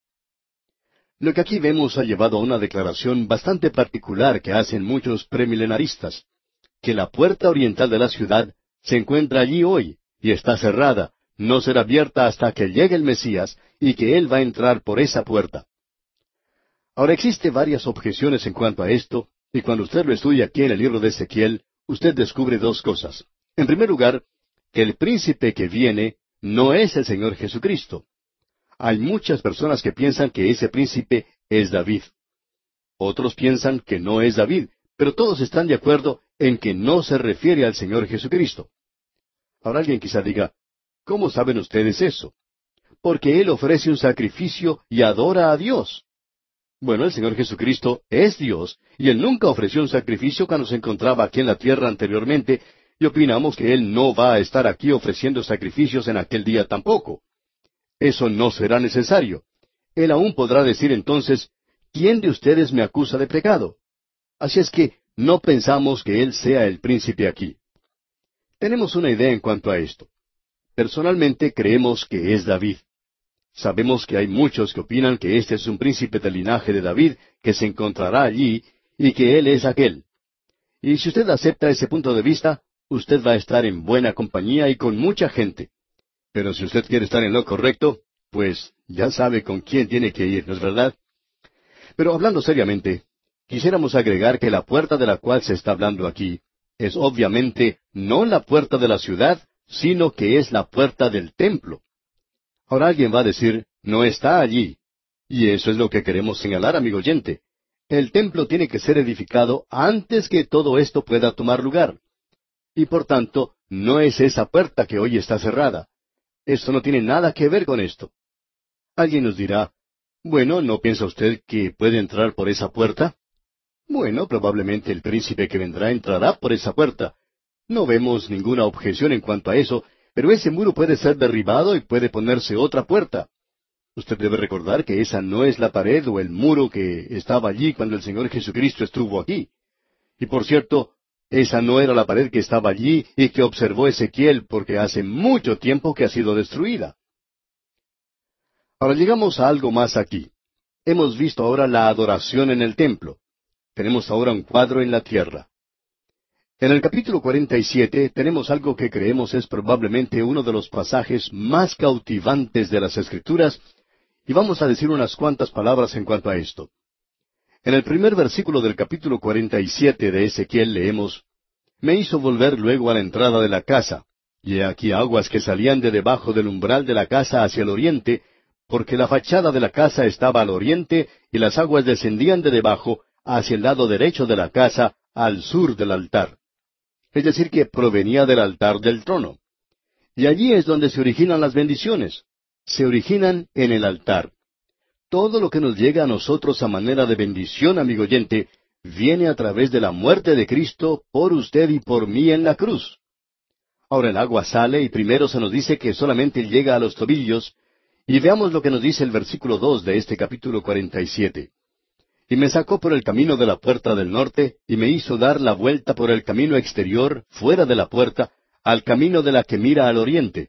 Lo que aquí vemos ha llevado a una declaración bastante particular que hacen muchos premilenaristas, que la puerta oriental de la ciudad se encuentra allí hoy y está cerrada, no será abierta hasta que llegue el Mesías y que Él va a entrar por esa puerta. Ahora existe varias objeciones en cuanto a esto, y cuando usted lo estudia aquí en el libro de Ezequiel, usted descubre dos cosas. En primer lugar, que el príncipe que viene no es el Señor Jesucristo. Hay muchas personas que piensan que ese príncipe es David. Otros piensan que no es David, pero todos están de acuerdo en que no se refiere al Señor Jesucristo. Ahora alguien quizá diga, ¿cómo saben ustedes eso? Porque Él ofrece un sacrificio y adora a Dios. Bueno, el Señor Jesucristo es Dios, y Él nunca ofreció un sacrificio cuando se encontraba aquí en la tierra anteriormente, y opinamos que Él no va a estar aquí ofreciendo sacrificios en aquel día tampoco. Eso no será necesario. Él aún podrá decir entonces, ¿quién de ustedes me acusa de pecado? Así es que no pensamos que Él sea el príncipe aquí. Tenemos una idea en cuanto a esto. Personalmente creemos que es David. Sabemos que hay muchos que opinan que este es un príncipe del linaje de David que se encontrará allí y que Él es aquel. Y si usted acepta ese punto de vista, usted va a estar en buena compañía y con mucha gente. Pero si usted quiere estar en lo correcto, pues ya sabe con quién tiene que ir, ¿no es verdad? Pero hablando seriamente, quisiéramos agregar que la puerta de la cual se está hablando aquí es obviamente no la puerta de la ciudad, sino que es la puerta del templo. Ahora alguien va a decir, no está allí. Y eso es lo que queremos señalar, amigo oyente. El templo tiene que ser edificado antes que todo esto pueda tomar lugar. Y por tanto, no es esa puerta que hoy está cerrada. Esto no tiene nada que ver con esto. Alguien nos dirá, bueno, ¿no piensa usted que puede entrar por esa puerta? Bueno, probablemente el príncipe que vendrá entrará por esa puerta. No vemos ninguna objeción en cuanto a eso, pero ese muro puede ser derribado y puede ponerse otra puerta. Usted debe recordar que esa no es la pared o el muro que estaba allí cuando el Señor Jesucristo estuvo aquí. Y por cierto, esa no era la pared que estaba allí y que observó Ezequiel porque hace mucho tiempo que ha sido destruida. Ahora llegamos a algo más aquí. Hemos visto ahora la adoración en el templo. Tenemos ahora un cuadro en la tierra. En el capítulo 47 tenemos algo que creemos es probablemente uno de los pasajes más cautivantes de las Escrituras, y vamos a decir unas cuantas palabras en cuanto a esto. En el primer versículo del capítulo 47 de Ezequiel leemos, Me hizo volver luego a la entrada de la casa, Y he aquí aguas que salían de debajo del umbral de la casa hacia el oriente, porque la fachada de la casa estaba al oriente, y las aguas descendían de debajo hacia el lado derecho de la casa, al sur del altar. Es decir, que provenía del altar del trono. Y allí es donde se originan las bendiciones. Se originan en el altar. Todo lo que nos llega a nosotros a manera de bendición, amigo oyente, viene a través de la muerte de Cristo por usted y por mí en la cruz. Ahora el agua sale y primero se nos dice que solamente llega a los tobillos, y veamos lo que nos dice el versículo dos de este capítulo cuarenta y siete. Y me sacó por el camino de la puerta del norte, y me hizo dar la vuelta por el camino exterior, fuera de la puerta, al camino de la que mira al oriente,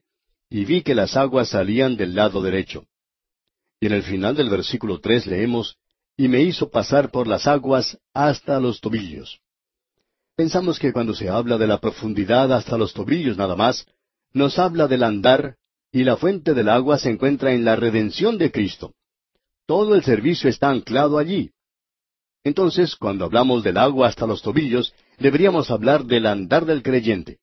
y vi que las aguas salían del lado derecho. Y en el final del versículo tres leemos, y me hizo pasar por las aguas hasta los tobillos. Pensamos que cuando se habla de la profundidad hasta los tobillos nada más, nos habla del andar, y la fuente del agua se encuentra en la redención de Cristo. Todo el servicio está anclado allí. Entonces, cuando hablamos del agua hasta los tobillos, deberíamos hablar del andar del creyente.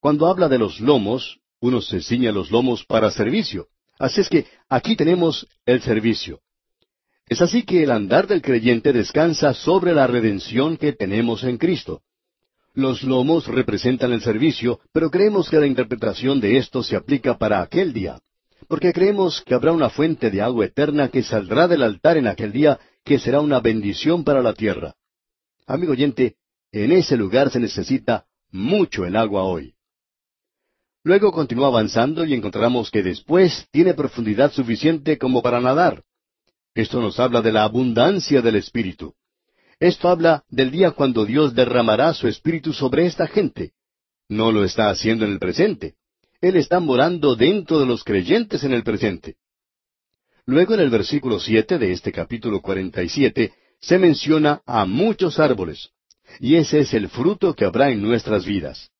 Cuando habla de los lomos, uno se ciña los lomos para servicio. Así es que aquí tenemos el servicio. Es así que el andar del creyente descansa sobre la redención que tenemos en Cristo. Los lomos representan el servicio, pero creemos que la interpretación de esto se aplica para aquel día, porque creemos que habrá una fuente de agua eterna que saldrá del altar en aquel día, que será una bendición para la tierra. Amigo oyente, en ese lugar se necesita mucho el agua hoy. Luego continúa avanzando y encontramos que después tiene profundidad suficiente como para nadar. Esto nos habla de la abundancia del Espíritu. Esto habla del día cuando Dios derramará su Espíritu sobre esta gente. No lo está haciendo en el presente. Él está morando dentro de los creyentes en el presente. Luego en el versículo siete de este capítulo cuarenta y siete se menciona a muchos árboles, y ese es el fruto que habrá en nuestras vidas.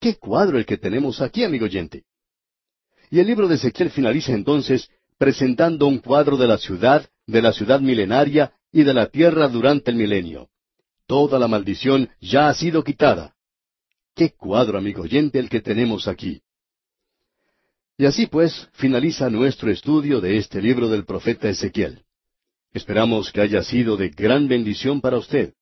Qué cuadro el que tenemos aquí, amigo oyente. Y el libro de Ezequiel finaliza entonces presentando un cuadro de la ciudad, de la ciudad milenaria y de la tierra durante el milenio. Toda la maldición ya ha sido quitada. Qué cuadro, amigo oyente, el que tenemos aquí. Y así pues finaliza nuestro estudio de este libro del profeta Ezequiel. Esperamos que haya sido de gran bendición para usted.